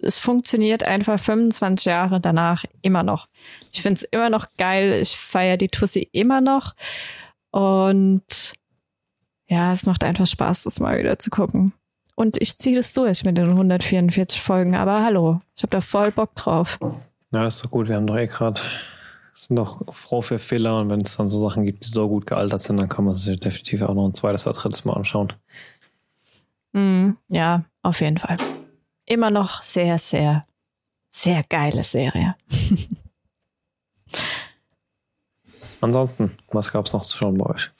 es funktioniert einfach 25 Jahre danach immer noch. Ich finde es immer noch geil. Ich feiere die Tussi immer noch. Und ja, es macht einfach Spaß, das mal wieder zu gucken. Und ich ziehe das durch mit den 144 Folgen, aber hallo, ich habe da voll Bock drauf. Ja, ist doch gut. Wir haben doch eh gerade sind doch froh für Fehler und wenn es dann so Sachen gibt, die so gut gealtert sind, dann kann man sich definitiv auch noch ein zweites oder drittes Mal anschauen. Mm, ja, auf jeden Fall. Immer noch sehr, sehr, sehr geile Serie. (laughs) Ansonsten, was gab es noch zu schauen bei euch?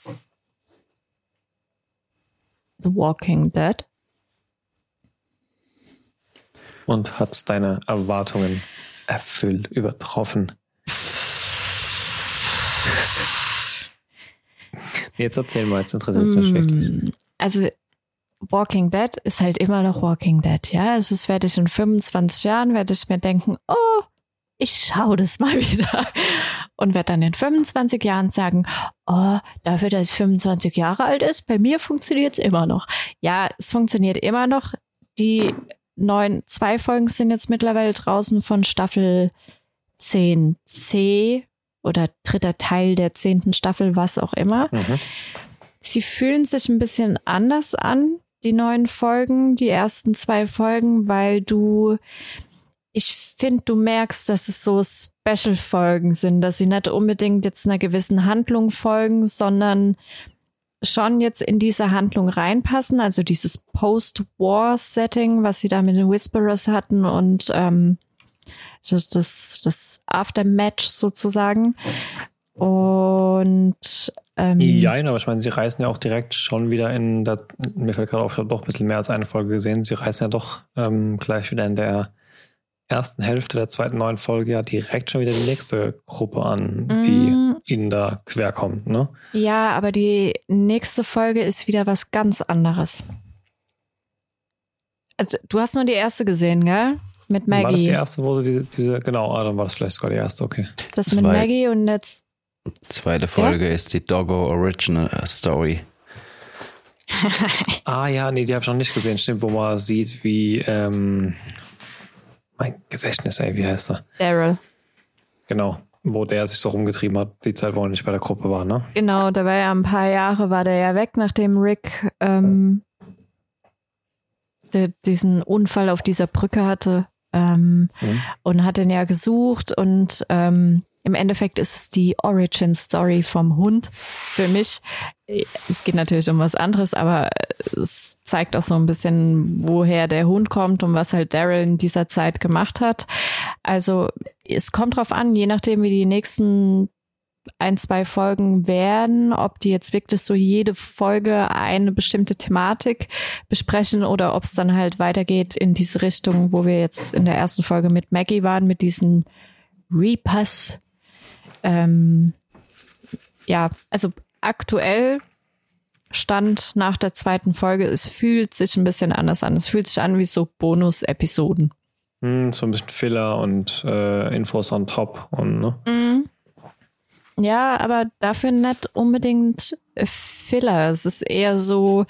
The Walking Dead. Und hat deine Erwartungen erfüllt, übertroffen? (laughs) Jetzt erzähl mal, jetzt interessiert es mich wirklich. Also Walking Dead ist halt immer noch Walking Dead, ja. Also es werde ich in 25 Jahren, werde ich mir denken, oh, ich schau das mal (laughs) wieder. Und werde dann in 25 Jahren sagen, oh, dafür, dass ich 25 Jahre alt ist, bei mir funktioniert es immer noch. Ja, es funktioniert immer noch. Die neuen, zwei Folgen sind jetzt mittlerweile draußen von Staffel 10c oder dritter Teil der zehnten Staffel, was auch immer. Mhm. Sie fühlen sich ein bisschen anders an, die neuen Folgen, die ersten zwei Folgen, weil du, ich finde, du merkst, dass es so Special-Folgen sind, dass sie nicht unbedingt jetzt einer gewissen Handlung folgen, sondern schon jetzt in diese Handlung reinpassen, also dieses Post-War-Setting, was sie da mit den Whisperers hatten und ähm, das, das, das Aftermatch sozusagen. Und ähm, ja, aber ich meine, sie reisen ja auch direkt schon wieder in der, mir fällt gerade auf, ich habe doch ein bisschen mehr als eine Folge gesehen, sie reisen ja doch ähm, gleich wieder in der ersten Hälfte der zweiten neuen Folge ja direkt schon wieder die nächste Gruppe an, die mm. ihnen da quer kommt, ne? Ja, aber die nächste Folge ist wieder was ganz anderes. Also, du hast nur die erste gesehen, gell? Mit Maggie. War das die erste, wo sie diese, diese genau, ah, dann war das vielleicht sogar die erste, okay. Das Zwei, mit Maggie und jetzt. Zweite Folge ja? ist die Doggo Original Story. (laughs) ah ja, nee, die habe ich noch nicht gesehen. Stimmt, wo man sieht, wie ähm, mein Gedächtnis, ey, wie heißt er? Daryl. Genau, wo der sich so rumgetrieben hat, die Zeit, wo er nicht bei der Gruppe war, ne? Genau, da war ja ein paar Jahre, war der ja weg, nachdem Rick ähm, der diesen Unfall auf dieser Brücke hatte ähm, mhm. und hat ihn ja gesucht und ähm, im Endeffekt ist es die Origin Story vom Hund für mich. Es geht natürlich um was anderes, aber es zeigt auch so ein bisschen, woher der Hund kommt und was halt Daryl in dieser Zeit gemacht hat. Also es kommt drauf an, je nachdem, wie die nächsten ein, zwei Folgen werden, ob die jetzt wirklich so jede Folge eine bestimmte Thematik besprechen oder ob es dann halt weitergeht in diese Richtung, wo wir jetzt in der ersten Folge mit Maggie waren, mit diesen Reapers. Ähm, ja, also aktuell Stand nach der zweiten Folge, es fühlt sich ein bisschen anders an. Es fühlt sich an wie so Bonus-Episoden. Mm, so ein bisschen Filler und äh, Infos on top und ne? Mm. Ja, aber dafür nicht unbedingt Filler. Es ist eher so,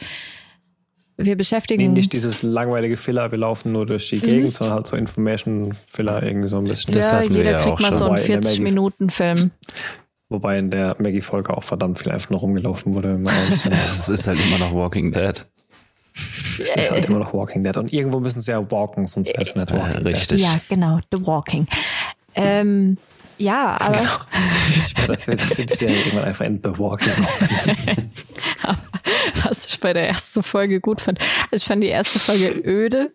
wir beschäftigen. Nee, nicht dieses langweilige Filler, wir laufen nur durch die mhm. Gegend, sondern halt so Information-Filler irgendwie so ein bisschen. Ja, jeder kriegt mal so einen 40-Minuten-Film. Wobei in der Maggie-Folge auch verdammt viel einfach noch rumgelaufen wurde. (laughs) Es ist halt immer noch Walking Dead. Es ist halt immer noch Walking Dead. Und irgendwo müssen sie ja walken, sonst wäre es nicht Walking äh, Richtig. Ja, genau, The Walking. Ähm, ja, aber. Genau. Ich war dafür, dass sie das ja irgendwann einfach in The Walking (laughs) (laughs) (laughs) Was ich bei der ersten Folge gut fand. Ich fand die erste Folge (laughs) öde.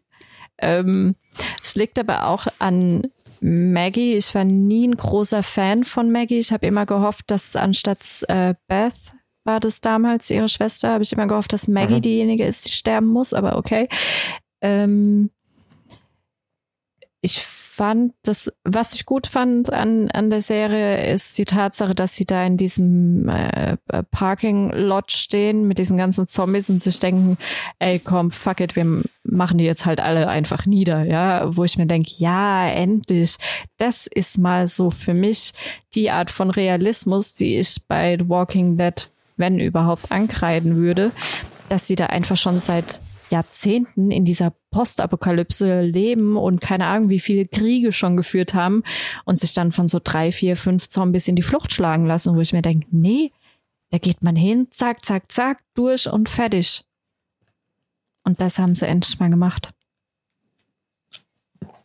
Ähm, es liegt aber auch an Maggie. Ich war nie ein großer Fan von Maggie. Ich habe immer gehofft, dass anstatt äh, Beth war das damals ihre Schwester, habe ich immer gehofft, dass Maggie mhm. diejenige ist, die sterben muss, aber okay. Ähm, ich fand, das, was ich gut fand an, an der Serie, ist die Tatsache, dass sie da in diesem äh, Parking-Lot stehen mit diesen ganzen Zombies und sich denken, ey, komm, fuck it, wir machen die jetzt halt alle einfach nieder, ja, wo ich mir denke, ja, endlich, das ist mal so für mich die Art von Realismus, die ich bei The Walking Dead, wenn überhaupt, ankreiden würde, dass sie da einfach schon seit Jahrzehnten in dieser Postapokalypse leben und keine Ahnung, wie viele Kriege schon geführt haben und sich dann von so drei, vier, fünf Zombies in die Flucht schlagen lassen, wo ich mir denke, nee, Da geht man hin, zack, zack, zack, durch und fertig. Und das haben sie endlich mal gemacht.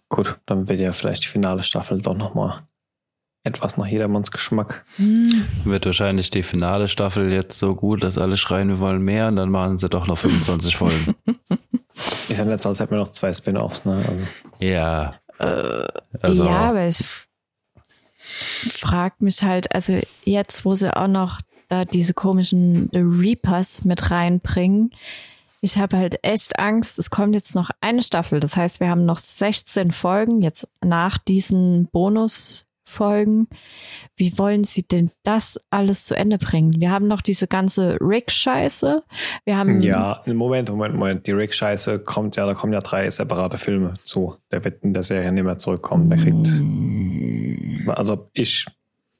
Gut, dann wird ja vielleicht die finale Staffel doch nochmal etwas nach jedermanns Geschmack. Wird wahrscheinlich die finale Staffel jetzt so gut, dass alle schreien, wir wollen mehr und dann machen sie doch noch 25 (laughs) Folgen. Ist ja nicht so, als hätten wir noch zwei Spin-Offs, ne? Also, Ja. Also, ja, aber ich frag mich halt, also jetzt, wo sie auch noch da diese komischen Reapers mit reinbringen, ich habe halt echt Angst, es kommt jetzt noch eine Staffel. Das heißt, wir haben noch 16 Folgen jetzt nach diesen Bonusfolgen. Wie wollen sie denn das alles zu Ende bringen? Wir haben noch diese ganze Rick-Scheiße. Wir haben ja, Moment, Moment, Moment. Die Rick-Scheiße kommt ja, da kommen ja drei separate Filme zu. Der wird in der Serie nicht mehr zurückkommen. Der kriegt. Also ich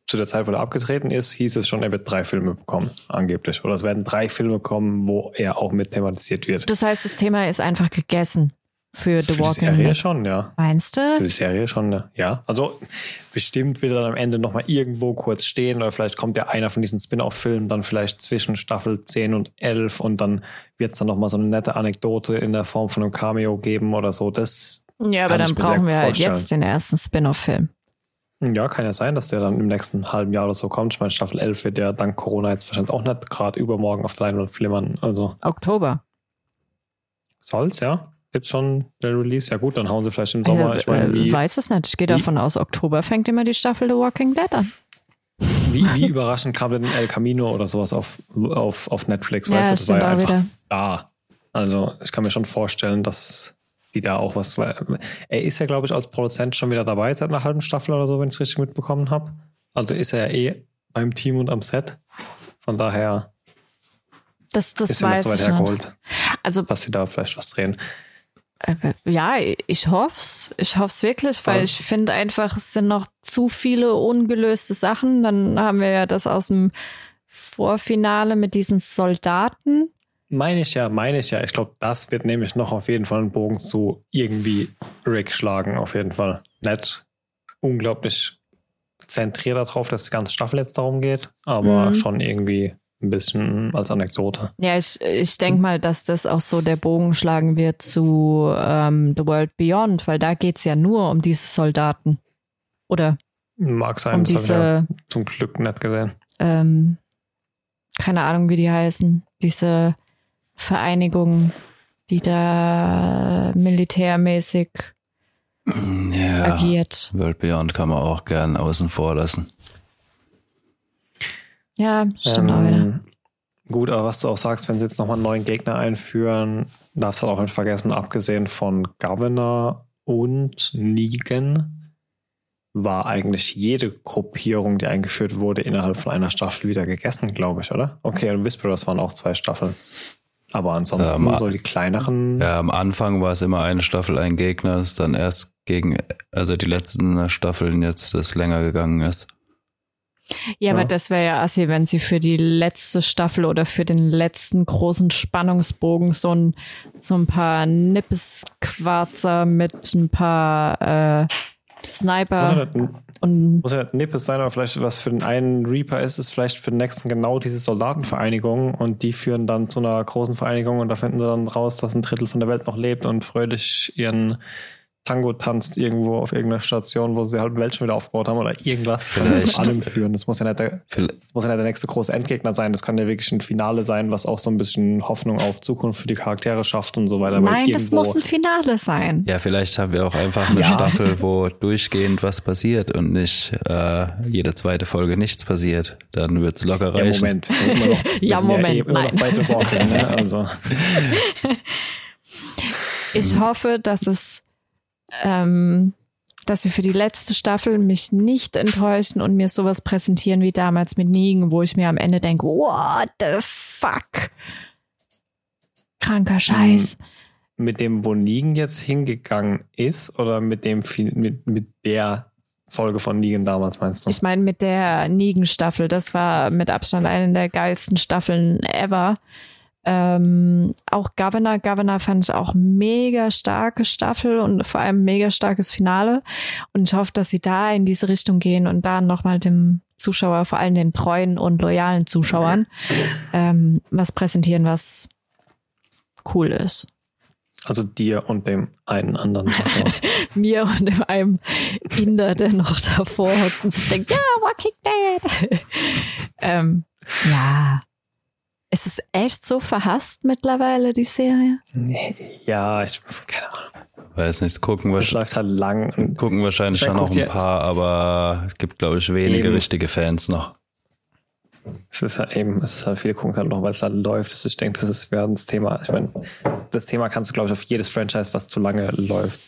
zu der Zeit, wo er abgetreten ist, hieß es schon, er wird drei Filme bekommen, angeblich. Oder es werden drei Filme kommen, wo er auch mit thematisiert wird. Das heißt, das Thema ist einfach gegessen für The Für die Walking Serie Dead. schon, ja. Meinst Für du? die Serie schon, ja. ja. Also bestimmt wird er dann am Ende nochmal irgendwo kurz stehen oder vielleicht kommt ja einer von diesen Spin-off-Filmen dann vielleicht zwischen Staffel 10 und 11 und dann wird es dann nochmal so eine nette Anekdote in der Form von einem Cameo geben oder so. Das, Ja, aber dann brauchen wir halt jetzt den ersten Spin-off-Film. ja, kann ja sein, dass der dann im nächsten halben Jahr oder so kommt. Ich meine, Staffel 11 wird ja dank Corona jetzt wahrscheinlich auch nicht gerade übermorgen auf der Leinwand flimmern. Also Oktober. soll's, ja. Jetzt schon der Release. Ja gut, dann hauen sie vielleicht im Sommer. Also, ich meine, äh, wie, weiß es nicht. Ich gehe davon aus, Oktober fängt immer die Staffel The Walking Dead an. Wie, wie überraschend kam denn El Camino oder sowas auf, auf, auf Netflix? Ja, weißt du, das war ja einfach wieder. da. Also ich kann mir schon vorstellen, dass die da auch was. Er ist ja, glaube ich, als Produzent schon wieder dabei seit einer halben Staffel oder so, wenn ich es richtig mitbekommen habe. Also ist er ja eh beim Team und am Set. Von daher Das, das ist weiß so weit hergeholt, Also dass sie da vielleicht was drehen. Ja, ich hoff's. Ich hoff's wirklich, weil ich finde einfach, es sind noch zu viele ungelöste Sachen. Dann haben wir ja das aus dem Vorfinale mit diesen Soldaten. Meine ich ja, meine ich ja. Ich glaube, das wird nämlich noch auf jeden Fall einen Bogen zu irgendwie Rick schlagen, auf jeden Fall. Nicht unglaublich zentriert darauf, dass die ganze Staffel jetzt darum geht, aber Mhm. schon irgendwie ein bisschen als Anekdote. Ja, ich, ich denke mal, dass das auch so der Bogen schlagen wird zu ähm, The World Beyond, weil da geht's ja nur um diese Soldaten. Oder Mag sein, um das habe ich ja diese, zum Glück nicht gesehen. ähm, keine Ahnung, wie die heißen, diese Vereinigung, die da militärmäßig ja. agiert. World Beyond kann man auch gern außen vor lassen. Ja, stimmt auch wieder. Ähm, Gut, aber was du auch sagst, wenn sie jetzt nochmal einen neuen Gegner einführen, darfst du halt auch nicht vergessen, abgesehen von Governor und Negan, war eigentlich jede Gruppierung, die eingeführt wurde, innerhalb von einer Staffel wieder gegessen, glaube ich, oder? Okay, und Whisperers waren auch zwei Staffeln. Aber ansonsten Ähm, so die kleineren. Ja, am Anfang war es immer eine Staffel ein Gegner, ist dann erst gegen, also die letzten Staffeln jetzt das länger gegangen ist. Ja, aber Ja. das wäre ja assi, wenn sie für die letzte Staffel oder für den letzten großen Spannungsbogen so ein, so ein paar Nippesquarzer mit ein paar äh, muss, ja Sniper nicht, und muss ja nicht Nippes sein, aber vielleicht was für den einen Reaper ist, ist vielleicht für den nächsten genau diese Soldatenvereinigung und die führen dann zu einer großen Vereinigung und da finden sie dann raus, dass ein Drittel von der Welt noch lebt und fröhlich ihren Tango tanzt irgendwo auf irgendeiner Station, wo sie die halbe Welt schon wieder aufgebaut haben oder irgendwas. Kann ja zu Vielleicht. allem führen. Das muss ja nicht der, Viel- das muss ja nicht der nächste große Endgegner sein. Das kann ja wirklich ein Finale sein, was auch so ein bisschen Hoffnung auf Zukunft für die Charaktere schafft und so weiter. Nein, das muss ein Finale sein. Ja, vielleicht haben wir auch einfach eine Ja. Staffel, wo durchgehend was passiert und nicht äh, jede zweite Folge nichts passiert. Dann wird's locker Ja, reichen. Moment. Wir sind immer noch, (laughs) wir Ja, sind Moment, ja eh immer nein. Walking, ne? Also. (laughs) Ich hoffe, dass es, ähm, dass sie für die letzte Staffel mich nicht enttäuschen und mir sowas präsentieren wie damals mit Negan, wo ich mir am Ende denke, what the fuck? Kranker Scheiß. mit dem, wo Negan jetzt hingegangen ist oder mit dem mit, mit der Folge von Negan damals meinst du? Ich meine, mit der Negan-Staffel, das war mit Abstand eine der geilsten Staffeln ever. Ähm, auch Governor, Governor fand ich auch mega starke Staffel und vor allem mega starkes Finale. Und ich hoffe, dass sie da in diese Richtung gehen und da nochmal dem Zuschauer, vor allem den treuen und loyalen Zuschauern, ähm, was präsentieren, was cool ist. Also dir und dem einen anderen Zuschauer. (laughs) Mir und dem einem Inder, der noch davor hockt und sich denkt, ja, Walking Dead. (laughs) ähm, ja. Ist es echt so verhasst mittlerweile, die Serie? nee, ja, ich, keine Ahnung. Weiß nicht, gucken, Es wir, läuft halt lang. Gucken wahrscheinlich Ich schon noch ein paar, aber es gibt, glaube ich, wenige Eben. richtige Fans noch. Es ist halt eben, es ist halt, viele gucken halt noch, weil es halt läuft. Ich denke, das ist während das Thema. Ich meine, das Thema kannst du, glaube ich, auf jedes Franchise, was zu lange läuft,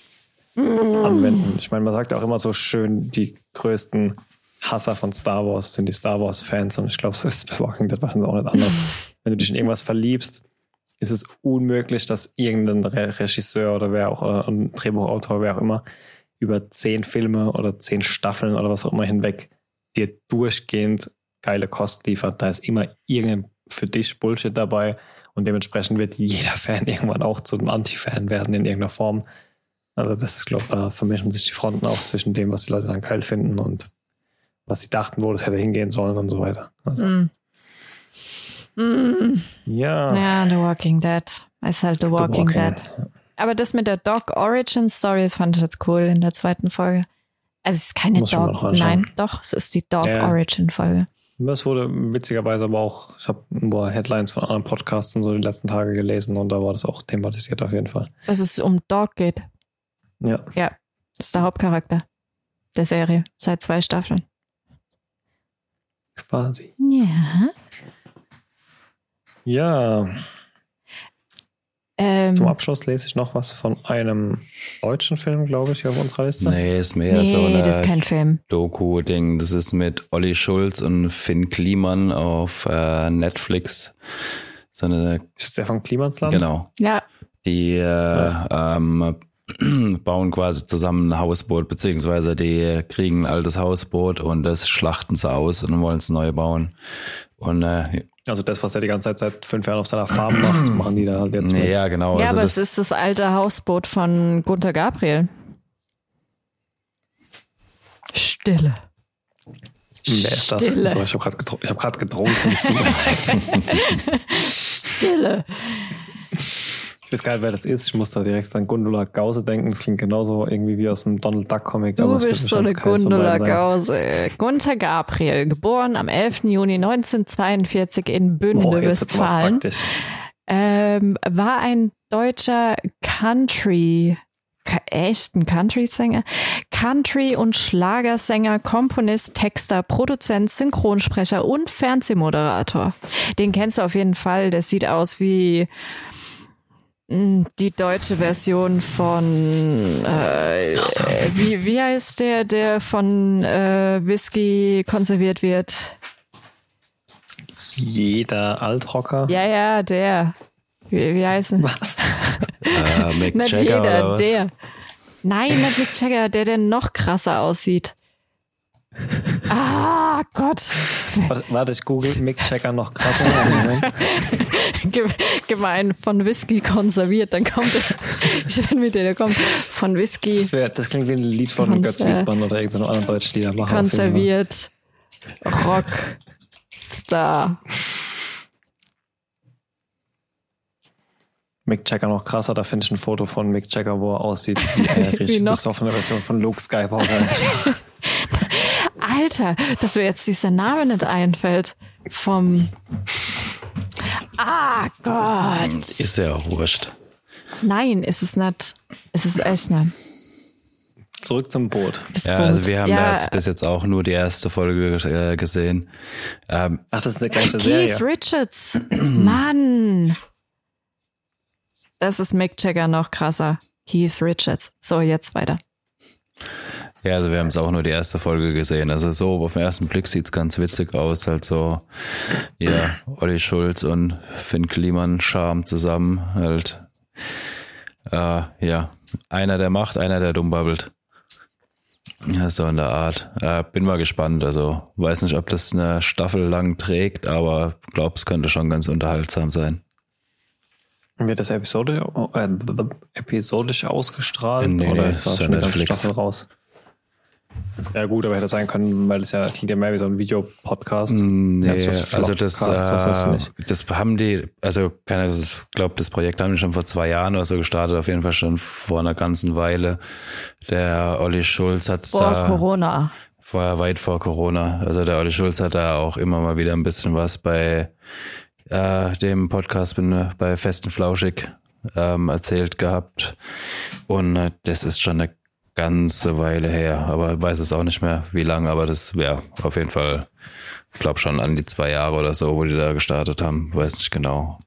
anwenden. Ich meine, man sagt ja auch immer so schön, die größten Hasser von Star Wars sind die Star Wars-Fans und ich glaube, so ist es bei Walking Dead wahrscheinlich auch nicht anders. (laughs) Wenn du dich in irgendwas verliebst, ist es unmöglich, dass irgendein Re Regisseur oder wer auch, oder ein Drehbuchautor, wer auch immer, über zehn Filme oder zehn Staffeln oder was auch immer hinweg dir durchgehend geile Kost liefert. Da ist immer irgendein für dich Bullshit dabei und dementsprechend wird jeder Fan (laughs) irgendwann auch zu einem Anti-Fan werden in irgendeiner Form. Also das ist, glaube da vermischen sich die Fronten auch zwischen dem, was die Leute dann geil finden und was sie dachten, wo das hätte hingehen sollen und so weiter. Also, Mm. Mm. ja. Ja, The Walking Dead. Ist halt The Walking, Dead. Aber das mit der Dog Origin Story, das fand ich jetzt cool in der zweiten Folge. Also es ist keine Muss Dog, nein, doch, es ist die Dog Ja. Origin Folge. Das wurde witzigerweise aber auch, ich habe nur Headlines von anderen Podcasts und so die letzten Tage gelesen und da war das auch thematisiert auf jeden Fall. Dass es um Dog geht. Ja. Ja, das ist der Hauptcharakter der Serie seit zwei Staffeln. Quasi. Ja. Ja, Ähm, zum Abschluss lese ich noch was von einem deutschen Film, glaube ich, hier auf unserer Liste. Nee, ist mehr so nee, das ist eine kein Film. Doku-Ding. Das ist mit Olli Schulz und Finn Kliman auf äh, Netflix. So eine, Ist der von Klimansland? genau. Ja, Die äh, ähm, (clears throat) bauen quasi zusammen ein Hausboot, beziehungsweise die kriegen ein altes Hausboot und das schlachten sie aus und wollen es neu bauen. Und äh, Also das, was er die ganze Zeit seit fünf Jahren auf seiner Farm macht, (clears throat) machen die da halt jetzt nee, mit. ja, genau. ja also aber das, es ist das alte Hausboot von Gunther Gabriel. Stille. Wer ist das? Stille. So, ich habe gerade getru ich hab grad getrunken. (laughs) Stille. Ich weiß gar nicht, wer das ist. Ich muss da direkt an Gundula Gause denken. Das klingt genauso irgendwie wie aus dem Donald Duck Comic. Du bist so eine Gundula. Gause. Gunther Gabriel, geboren am 11. Juni 1942 in Bünde, mal Westfalen. ähm, war ein deutscher Country, echten Country-Sänger, Country- und Schlagersänger, Komponist, Texter, Produzent, Synchronsprecher und Fernsehmoderator. Den kennst du auf jeden Fall. Der sieht aus wie die deutsche Version von äh, wie, wie heißt der, der von äh, Whisky konserviert wird? Jeder Altrocker. Ja, ja, der. Wie, wie heißt er? Was? (laughs) äh, Mick Nicht Jagger oder jeder, was? der. Nein, nicht Mick Jagger, der, der noch krasser aussieht. Ah, Gott. Warte, ich google Mick Checker noch krasser. Gemein, (laughs) von Whisky konserviert. Dann kommt. Ich weiß nicht, der kommt. Von Whisky Das, wär, das klingt wie ein Lied von Götz Wiedmann oder irgendeinem anderen deutschen Liedermacher. konserviert. Rockstar. Mick Jagger noch krasser, da finde ich ein Foto von Mick Jagger, wo er aussieht wie (laughs) eine richtig besoffene Version von Luke Skywalker. (laughs) Alter, dass mir jetzt dieser Name nicht einfällt. Vom. Ah, Gott. Ist ja auch wurscht. Nein, ist es nicht. Ist es echt nicht. Zurück zum Boot. Das Ja, Boot. also wir haben ja, jetzt bis jetzt auch nur die erste Folge äh, gesehen. Ähm, Ach, das ist eine gleiche Keith Serie. Richards. (clears throat) Mann. Das ist Mick Jagger noch krasser. Keith Richards. So, jetzt weiter. Ja, also wir haben es auch nur die erste Folge gesehen. Also so auf den ersten Blick sieht's ganz witzig aus. Halt so, ja, Olli Schulz und Finn Kliman Charme zusammen. Halt, äh, ja, einer der macht, einer der dumm babbelt. Ja, so in der Art. Äh, bin mal gespannt. Also weiß nicht, ob das eine Staffel lang trägt, aber glaub, es könnte schon ganz unterhaltsam sein. Wird das Episode, äh, episodisch ausgestrahlt Nee, oder ist das schon Netflix. Staffel raus? Ja, gut, aber hätte sein können, weil es ja klingt ja mehr wie so ein Videopodcast. Nee, Ja, das also das, äh, nicht? das haben die, also keine Ahnung, ich glaube, das Projekt haben die schon vor zwei Jahren oder so gestartet, auf jeden Fall schon vor einer ganzen Weile. Der Olli Schulz hat Vor da, Corona. war weit vor Corona. Also der Olli Schulz hat da auch immer mal wieder ein bisschen was bei äh, dem Podcast bin äh, bei Festen Flauschig ähm, erzählt gehabt. Und äh, das ist schon eine ganze Weile her, aber weiß es auch nicht mehr, wie lange, aber das wäre auf jeden Fall, ich glaube schon an die zwei Jahre oder so, wo die da gestartet haben. Weiß nicht genau.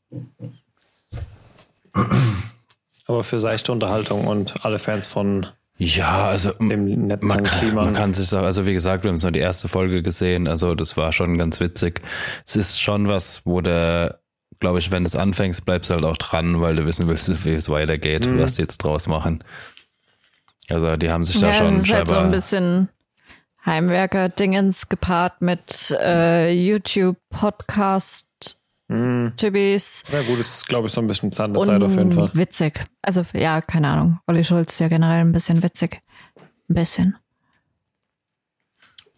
Aber für seichte Unterhaltung und alle Fans von Ja, also man kann, man kann sich sagen, also wie gesagt, wir haben so die erste Folge gesehen, also das war schon ganz witzig. Es ist schon was, wo der, glaube ich, wenn du es anfängst, bleibst du halt auch dran, weil du wissen willst, (laughs) wie es weitergeht, Mhm. was die jetzt draus machen. Also die haben sich da Ja, schon es ist halt so ein bisschen Heimwerker-Dingens gepaart mit äh, YouTube-Podcast-Tibis. ja gut, ist glaube ich so ein bisschen Zahn der Zeit auf jeden Fall. witzig. Also ja, keine Ahnung. Olli Schulz ist ja generell ein bisschen witzig. Ein bisschen.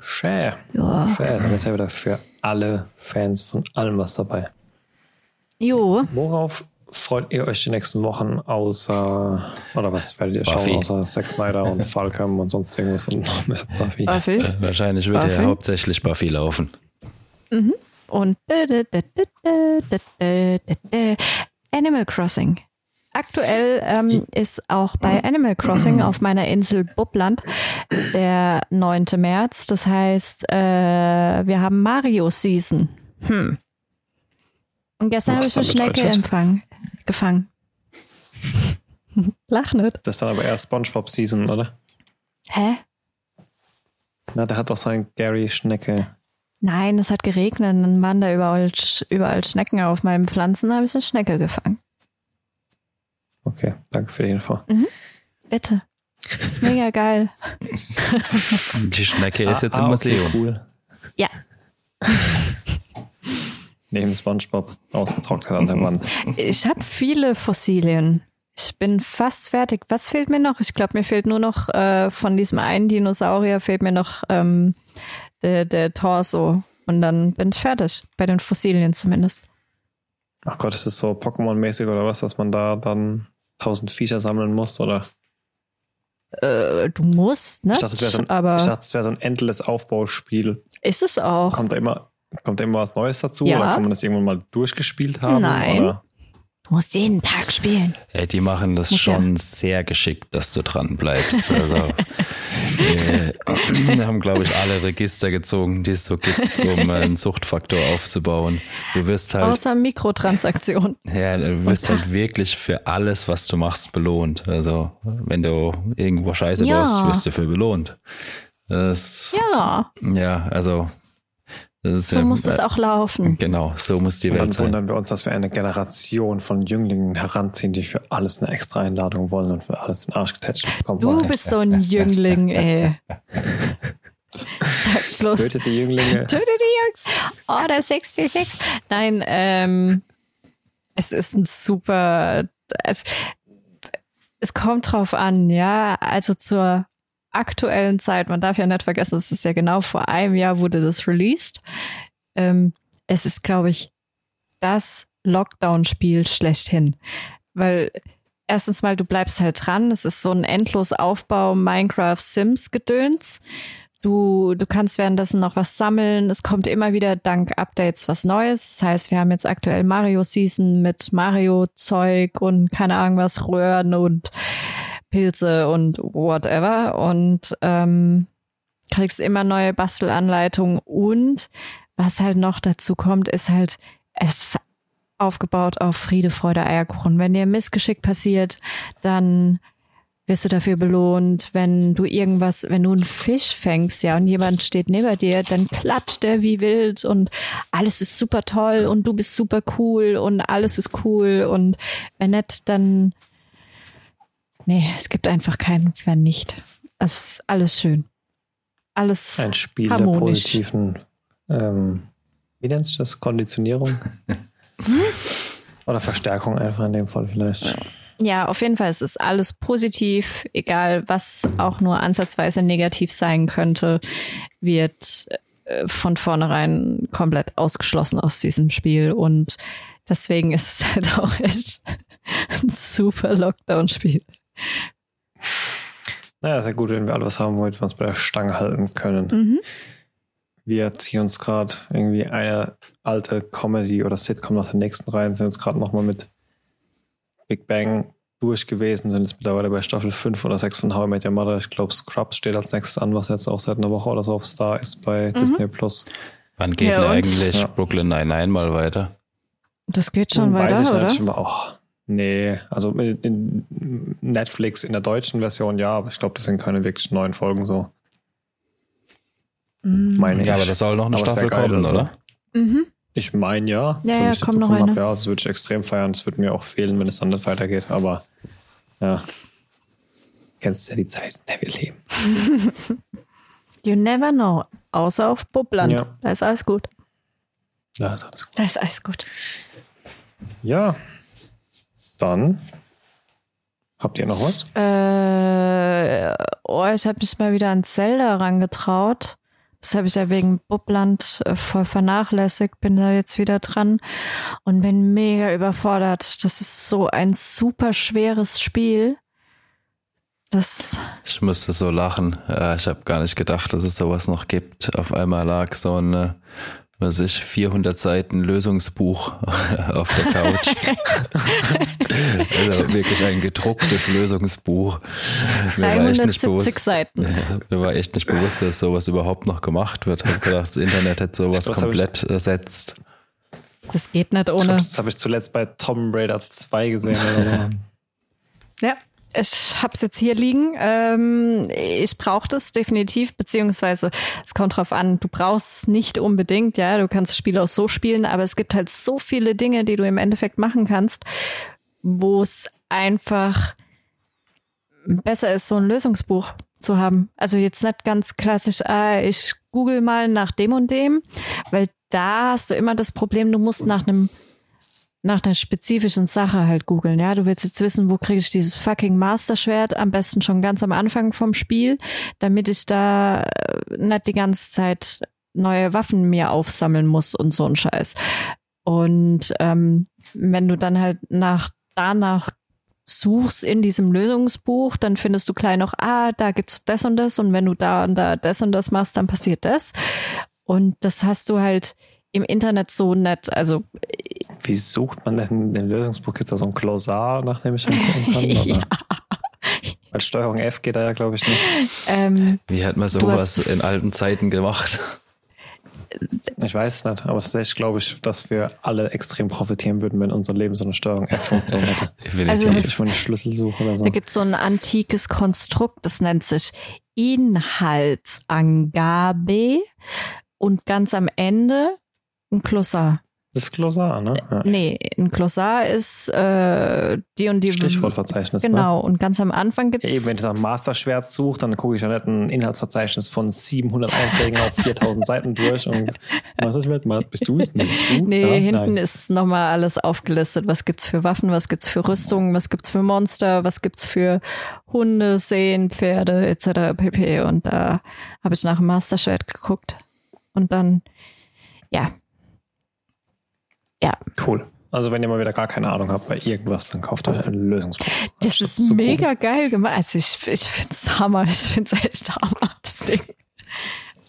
Schä. Ja. Schä, dann ist ja wieder für alle Fans von allem was dabei. Jo, Worauf freut ihr euch die nächsten Wochen außer, oder was werdet ihr Buffy. schauen, außer Zack Snyder und Falcom und sonst irgendwas und noch mehr Buffy? Buffy. Äh, Wahrscheinlich wird Buffy? ja hauptsächlich Buffy laufen. Und Animal Crossing. Aktuell ähm, ist auch bei Animal Crossing auf meiner Insel Bubland der 9. März. Das heißt, äh, wir haben Mario Season. Hm. Und gestern habe ich eine Schnecke empfangen, gefangen. (laughs) Lach nicht. Das ist dann aber eher Spongebob Season, oder? Hä? Na, der hat doch sein Gary Schnecke. Nein, es hat geregnet und dann waren da überall, überall Schnecken auf meinen Pflanzen, da habe ich eine Schnecke gefangen. Okay, danke für die Info. Bitte. Das ist mega geil. Die Schnecke ist jetzt Ah, im ah, Museum. Okay, cool. Ja. (laughs) Neben Spongebob ausgetrocknet an der Wand. Ich habe viele Fossilien. Ich bin fast fertig. Was fehlt mir noch? Ich glaube, mir fehlt nur noch äh, von diesem einen Dinosaurier fehlt mir noch ähm, der, der Torso. Und dann bin ich fertig. Bei den Fossilien zumindest. Ach Gott, ist das so Pokémon-mäßig oder was, dass man da dann tausend Viecher sammeln muss? Oder? Äh, du musst, ne? Ich dachte, es wäre so, ein- wäre so ein endless Aufbauspiel. ist es auch. Kommt da immer, kommt immer was Neues dazu? Ja. Oder kann man das irgendwann mal durchgespielt haben? Nein. Oder? Du musst jeden Tag spielen. Ja, die machen das Muss ja. schon sehr geschickt, dass du dran bleibst. Also, wir haben, glaube ich, alle Register gezogen, die es so gibt, um einen Suchtfaktor aufzubauen. Du wirst halt, Außer Mikrotransaktion. ja, du wirst halt wirklich für alles, was du machst, belohnt. Also, wenn du irgendwo Scheiße Ja. baust, wirst du für belohnt. Das, Ja, ja, also, so ja, muss es äh, auch laufen. Genau, so muss die Und Welt dann sein. wundern wir uns, dass wir eine Generation von Jünglingen heranziehen, die für alles eine extra Einladung wollen und für alles den Arsch getätscht bekommen Du wollen. bist so ein Jüngling, ey. (laughs) Sag bloß. Tötet die Jünglinge. (laughs) Töte die Jungs. Oh, der 66. Nein, ähm, es ist ein super, es, es kommt drauf an, ja. Also zur aktuellen Zeit, man darf ja nicht vergessen, es ist ja genau vor einem Jahr wurde das released. Ähm, es ist, glaube ich, das Lockdown-Spiel schlechthin. Weil erstens mal, du bleibst halt dran. Es ist so ein endlos Aufbau Minecraft-Sims-Gedöns. Du, du kannst währenddessen noch was sammeln. Es kommt immer wieder dank Updates was Neues. Das heißt, wir haben jetzt aktuell Mario Season mit Mario-Zeug und keine Ahnung was, Röhren und Pilze und whatever. Und ähm, kriegst immer neue Bastelanleitungen. Und was halt noch dazu kommt, ist halt, es ist aufgebaut auf Friede, Freude, Eierkuchen. Wenn dir Missgeschick passiert, dann wirst du dafür belohnt. Wenn du irgendwas, wenn du einen Fisch fängst, ja, und jemand steht neben dir, dann klatscht der wie wild und alles ist super toll und du bist super cool und alles ist cool und wenn nicht, dann nee, es gibt einfach keinen, wenn nicht. Es ist alles schön. Alles Ein Spiel der harmonisch. positiven, ähm, wie nennst du das? Konditionierung? (laughs) Oder Verstärkung einfach in dem Fall vielleicht. Ja, auf jeden Fall. Es ist alles positiv, egal was auch nur ansatzweise negativ sein könnte, wird äh, von vornherein komplett ausgeschlossen aus diesem Spiel. Und deswegen ist es (laughs) halt auch echt ein super Lockdown-Spiel. Naja, ist ja gut, wenn wir alles haben, womit wir uns bei der Stange halten können. Mhm. Wir ziehen uns gerade irgendwie eine alte Comedy oder Sitcom nach der nächsten rein, sind jetzt gerade nochmal mit Big Bang durch gewesen, sind jetzt mittlerweile bei Staffel 5 oder 6 von How I Met Your Mother. Ich glaube, Scrubs steht als nächstes an, was jetzt auch seit einer Woche oder so auf Star ist bei Mhm. Disney Plus. Wann geht Ja, eigentlich Ja. Brooklyn Nine-Nine mal weiter? Das geht schon Weiß ich weiter, nicht. oder? Nee, also in, in Netflix in der deutschen Version ja, aber ich glaube, das sind keine wirklich neuen Folgen so. Mhm. Meine Ja, ich. aber das soll noch eine Aber Staffel kommen, also. oder? Mhm. Ich meine ja. Ja, so ja, kommt noch eine. hab, Ja, das würde ich extrem feiern. Das würde mir auch fehlen, wenn es dann nicht weitergeht. Aber ja, kennst ja die Zeiten, in der wir leben. (laughs) You never know. Außer auf Bubland. Ja. Da ist alles gut. Ja, ist alles gut. Da ist alles gut. Ja, dann habt ihr noch was? Äh, oh, ich habe mich mal wieder an Zelda rangetraut. Das habe ich ja wegen Bubland äh, voll vernachlässigt, bin da jetzt wieder dran und bin mega überfordert. Das ist so ein super schweres Spiel. Das, Ich musste so lachen. Äh, Ich habe gar nicht gedacht, dass es sowas noch gibt. Auf einmal lag so ein, äh, was ich, 400 Seiten Lösungsbuch (laughs) auf der Couch. also wirklich ein gedrucktes Lösungsbuch. Mir war echt nicht 370 bewusst, Seiten. Ja, mir war echt nicht bewusst, dass sowas überhaupt noch gemacht wird. Ich hab gedacht, das Internet hätte sowas ich- komplett ersetzt. das geht nicht Ich ohne. glaub, das habe ich zuletzt bei Tomb Raider 2 gesehen. Oder so. Ja, ich hab's jetzt hier liegen. Ähm, ich brauche das definitiv, beziehungsweise es kommt drauf an, du brauchst es nicht unbedingt, ja, du kannst das Spiel auch so spielen, aber es gibt halt so viele Dinge, die du im Endeffekt machen kannst, wo es einfach besser ist, so ein Lösungsbuch zu haben. Also jetzt nicht ganz klassisch, ah, ich google mal nach dem und dem, weil da hast du immer das Problem, du musst nach einem nach einer spezifischen Sache halt googeln. Ja, du willst jetzt wissen, wo kriege ich dieses fucking Master-Schwert, am besten schon ganz am Anfang vom Spiel, damit ich da äh, nicht die ganze Zeit neue Waffen mir aufsammeln muss und so ein Scheiß. Und ähm, wenn du dann halt nach danach suchst in diesem Lösungsbuch, dann findest du klein noch, ah, da gibt's das und das und wenn du da und da das und das machst, dann passiert das. Und das hast du halt im Internet so nett. Also Wie sucht man denn dem Lösungsbuch? Gibt es da so ein Glossar, nach dem ich dann gucken kann? (laughs) Oder? Ja. Weil Steuerung F geht da ja, glaube ich, nicht. ähm, Wie hat man sowas in alten Zeiten gemacht? Ich weiß es nicht, aber tatsächlich glaube ich, dass wir alle extrem profitieren würden, wenn unser Leben so eine Steuerung F-Funktion hätte. (laughs) Also- Wirklich von eine Schlüsselsuche oder so. Da gibt es so ein antikes Konstrukt, das nennt sich Inhaltsangabe und ganz am Ende ein Glossar. Das ist Glossar, ne? Ja. Nee, ein Glossar ist äh, die und die. Stichwortverzeichnis. Ne? Genau, und ganz am Anfang gibt Ja, eben, es. wenn ich nach Masterschwert suche, dann gucke ich ja nicht ein Inhaltsverzeichnis von 700 Einträgen auf 4000 Seiten durch und (laughs) Masterschwert, mal, bist du es? Nee, du? Nee, Ja, hinten nein. ist nochmal alles aufgelistet. Was gibt's für Waffen, was gibt's für Rüstungen, was gibt's für Monster, was gibt's für Hunde, Seen, Pferde etc. pp. Und da habe ich nach dem Masterschwert geguckt. Und dann, ja. Ja, Cool. Also wenn ihr mal wieder gar keine Ahnung habt bei irgendwas, dann kauft euch ein Lösungsbuch. das ist mega googeln. geil gemacht. Also ich, ich find's Hammer, ich find's echt Hammer, das Ding.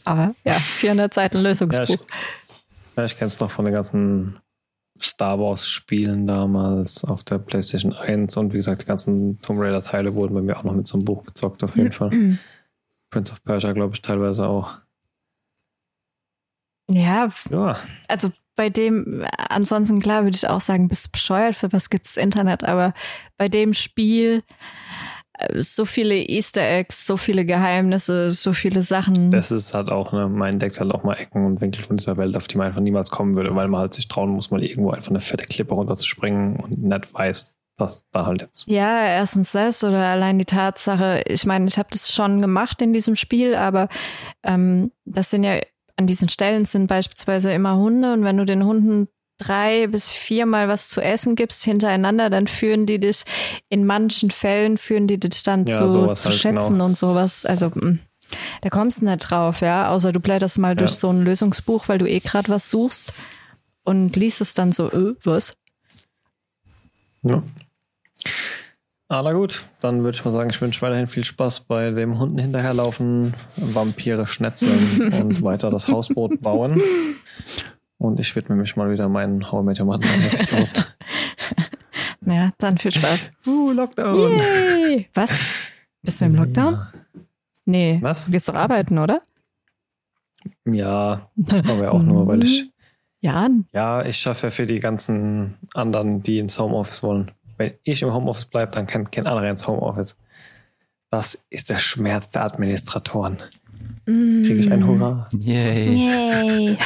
Aber ja, 400 Seiten Ja, Lösungsbuch. ich, ja, ich kenne es noch von den ganzen Star Wars Spielen damals auf der PlayStation 1 und wie gesagt, die ganzen Tomb Raider Teile wurden bei mir auch noch mit so einem Buch gezockt, auf jeden Fall. Prince of Persia, glaube ich, teilweise auch. Ja, Ja, also bei dem, ansonsten klar würde ich auch sagen, bist du bescheuert, für was gibt's Internet, aber bei dem Spiel äh, so viele Easter Eggs, so viele Geheimnisse, so viele Sachen. das ist halt auch, ne, man entdeckt halt auch mal Ecken und Winkel von dieser Welt, auf die man einfach niemals kommen würde, weil man halt sich trauen muss, mal irgendwo einfach eine fette Klippe runterzuspringen und nicht weiß, was da halt jetzt. ja, erstens das oder allein die Tatsache, ich meine, ich habe das schon gemacht in diesem Spiel, aber ähm, das sind ja an diesen Stellen sind beispielsweise immer Hunde und wenn du den Hunden drei bis viermal was zu essen gibst hintereinander, dann führen die dich in manchen Fällen führen die dich dann Ja, zu, zu halt, schätzen genau. und sowas. Also mh, da kommst du nicht drauf, ja. Außer du blätterst mal durch Ja. so ein Lösungsbuch, weil du eh gerade was suchst und liest es dann so, äh, was? Ja. Aber gut, dann würde ich mal sagen, ich wünsche weiterhin viel Spaß bei dem Hunden hinterherlaufen, Vampire schnetzeln (laughs) und weiter das Hausboot bauen. Und ich widme mich mal wieder meinen How I Met Your Mother (laughs) Episode. Ja, dann viel Spaß. Uh, Lockdown. Yay! Was? Bist du im Lockdown? Nee. Was? Du gehst doch arbeiten, oder? Ja, aber ja auch nur, weil ich, Ja. ja, ich schaffe ja für die ganzen anderen, die ins Homeoffice wollen. Wenn ich im Homeoffice bleibe, dann kann kein anderer ins Homeoffice. Das ist der Schmerz der Administratoren. Kriege ich ein Hurra? Yay. Yay.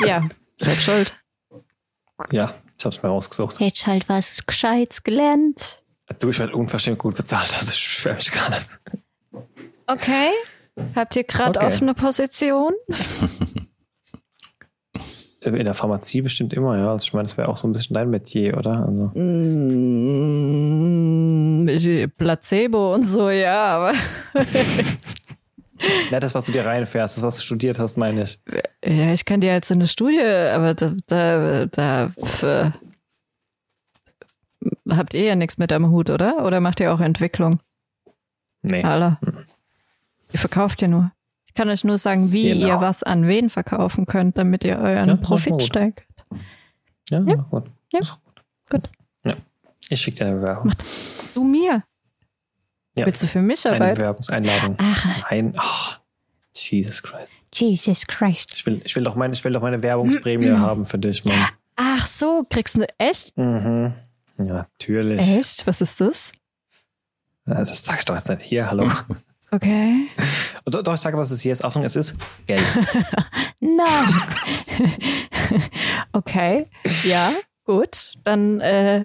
(laughs) ja, seid schuld. Ja, ich habe es mir rausgesucht. Hättest halt was Gescheites gelernt. Du, ich werde unverschämt gut bezahlt, also ich beschwere mich gar nicht. Okay. Habt ihr gerade Okay. offene Position? (laughs) In der Pharmazie bestimmt immer, ja. Also ich meine, das wäre auch so ein bisschen dein Metier, oder? Also, Mm, Placebo und so, ja, aber (laughs) ja, das, was du dir reinfährst, das, was du studiert hast, meine ich. ja, ich kann dir jetzt in eine Studie, aber da, da, da pf, äh, habt ihr ja nichts mit am Hut, oder? Oder macht ihr auch Entwicklung? Nee. Alle. Ihr verkauft ja nur. Ich kann euch nur sagen, wie Genau. ihr was an wen verkaufen könnt, damit ihr euren Ja, Profit steigt. Ja, Ja. gut. Ja. Gut. Gut. Ja. Ich schicke dir eine Bewerbung. Du mir. Ja. Willst du für mich Eine arbeiten? Bewerbungseinladung. Ach, Nein. Ach, Jesus Christ. Jesus Christ. Ich will, ich will doch meine, ich will doch meine Werbungsprämie haben für dich, Mann. Ach so, kriegst du echt? Mhm. Ja, natürlich. Echt? Was ist das? Das sag ich doch jetzt nicht hier, hallo. (laughs) Okay. (laughs) doch, doch, ich sage, was es hier ist. Achtung, es ist Geld. (laughs) Nein. (laughs) okay. Ja, gut. Dann äh,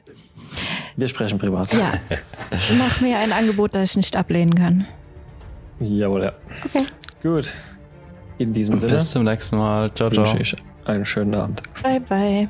Wir sprechen privat. ja, mach mir ein Angebot, das ich nicht ablehnen kann. Jawohl, ja. Okay. Gut. In diesem Sinne Bis zum nächsten Mal. Ciao, ciao. wünsche ich einen schönen Abend. Bye bye.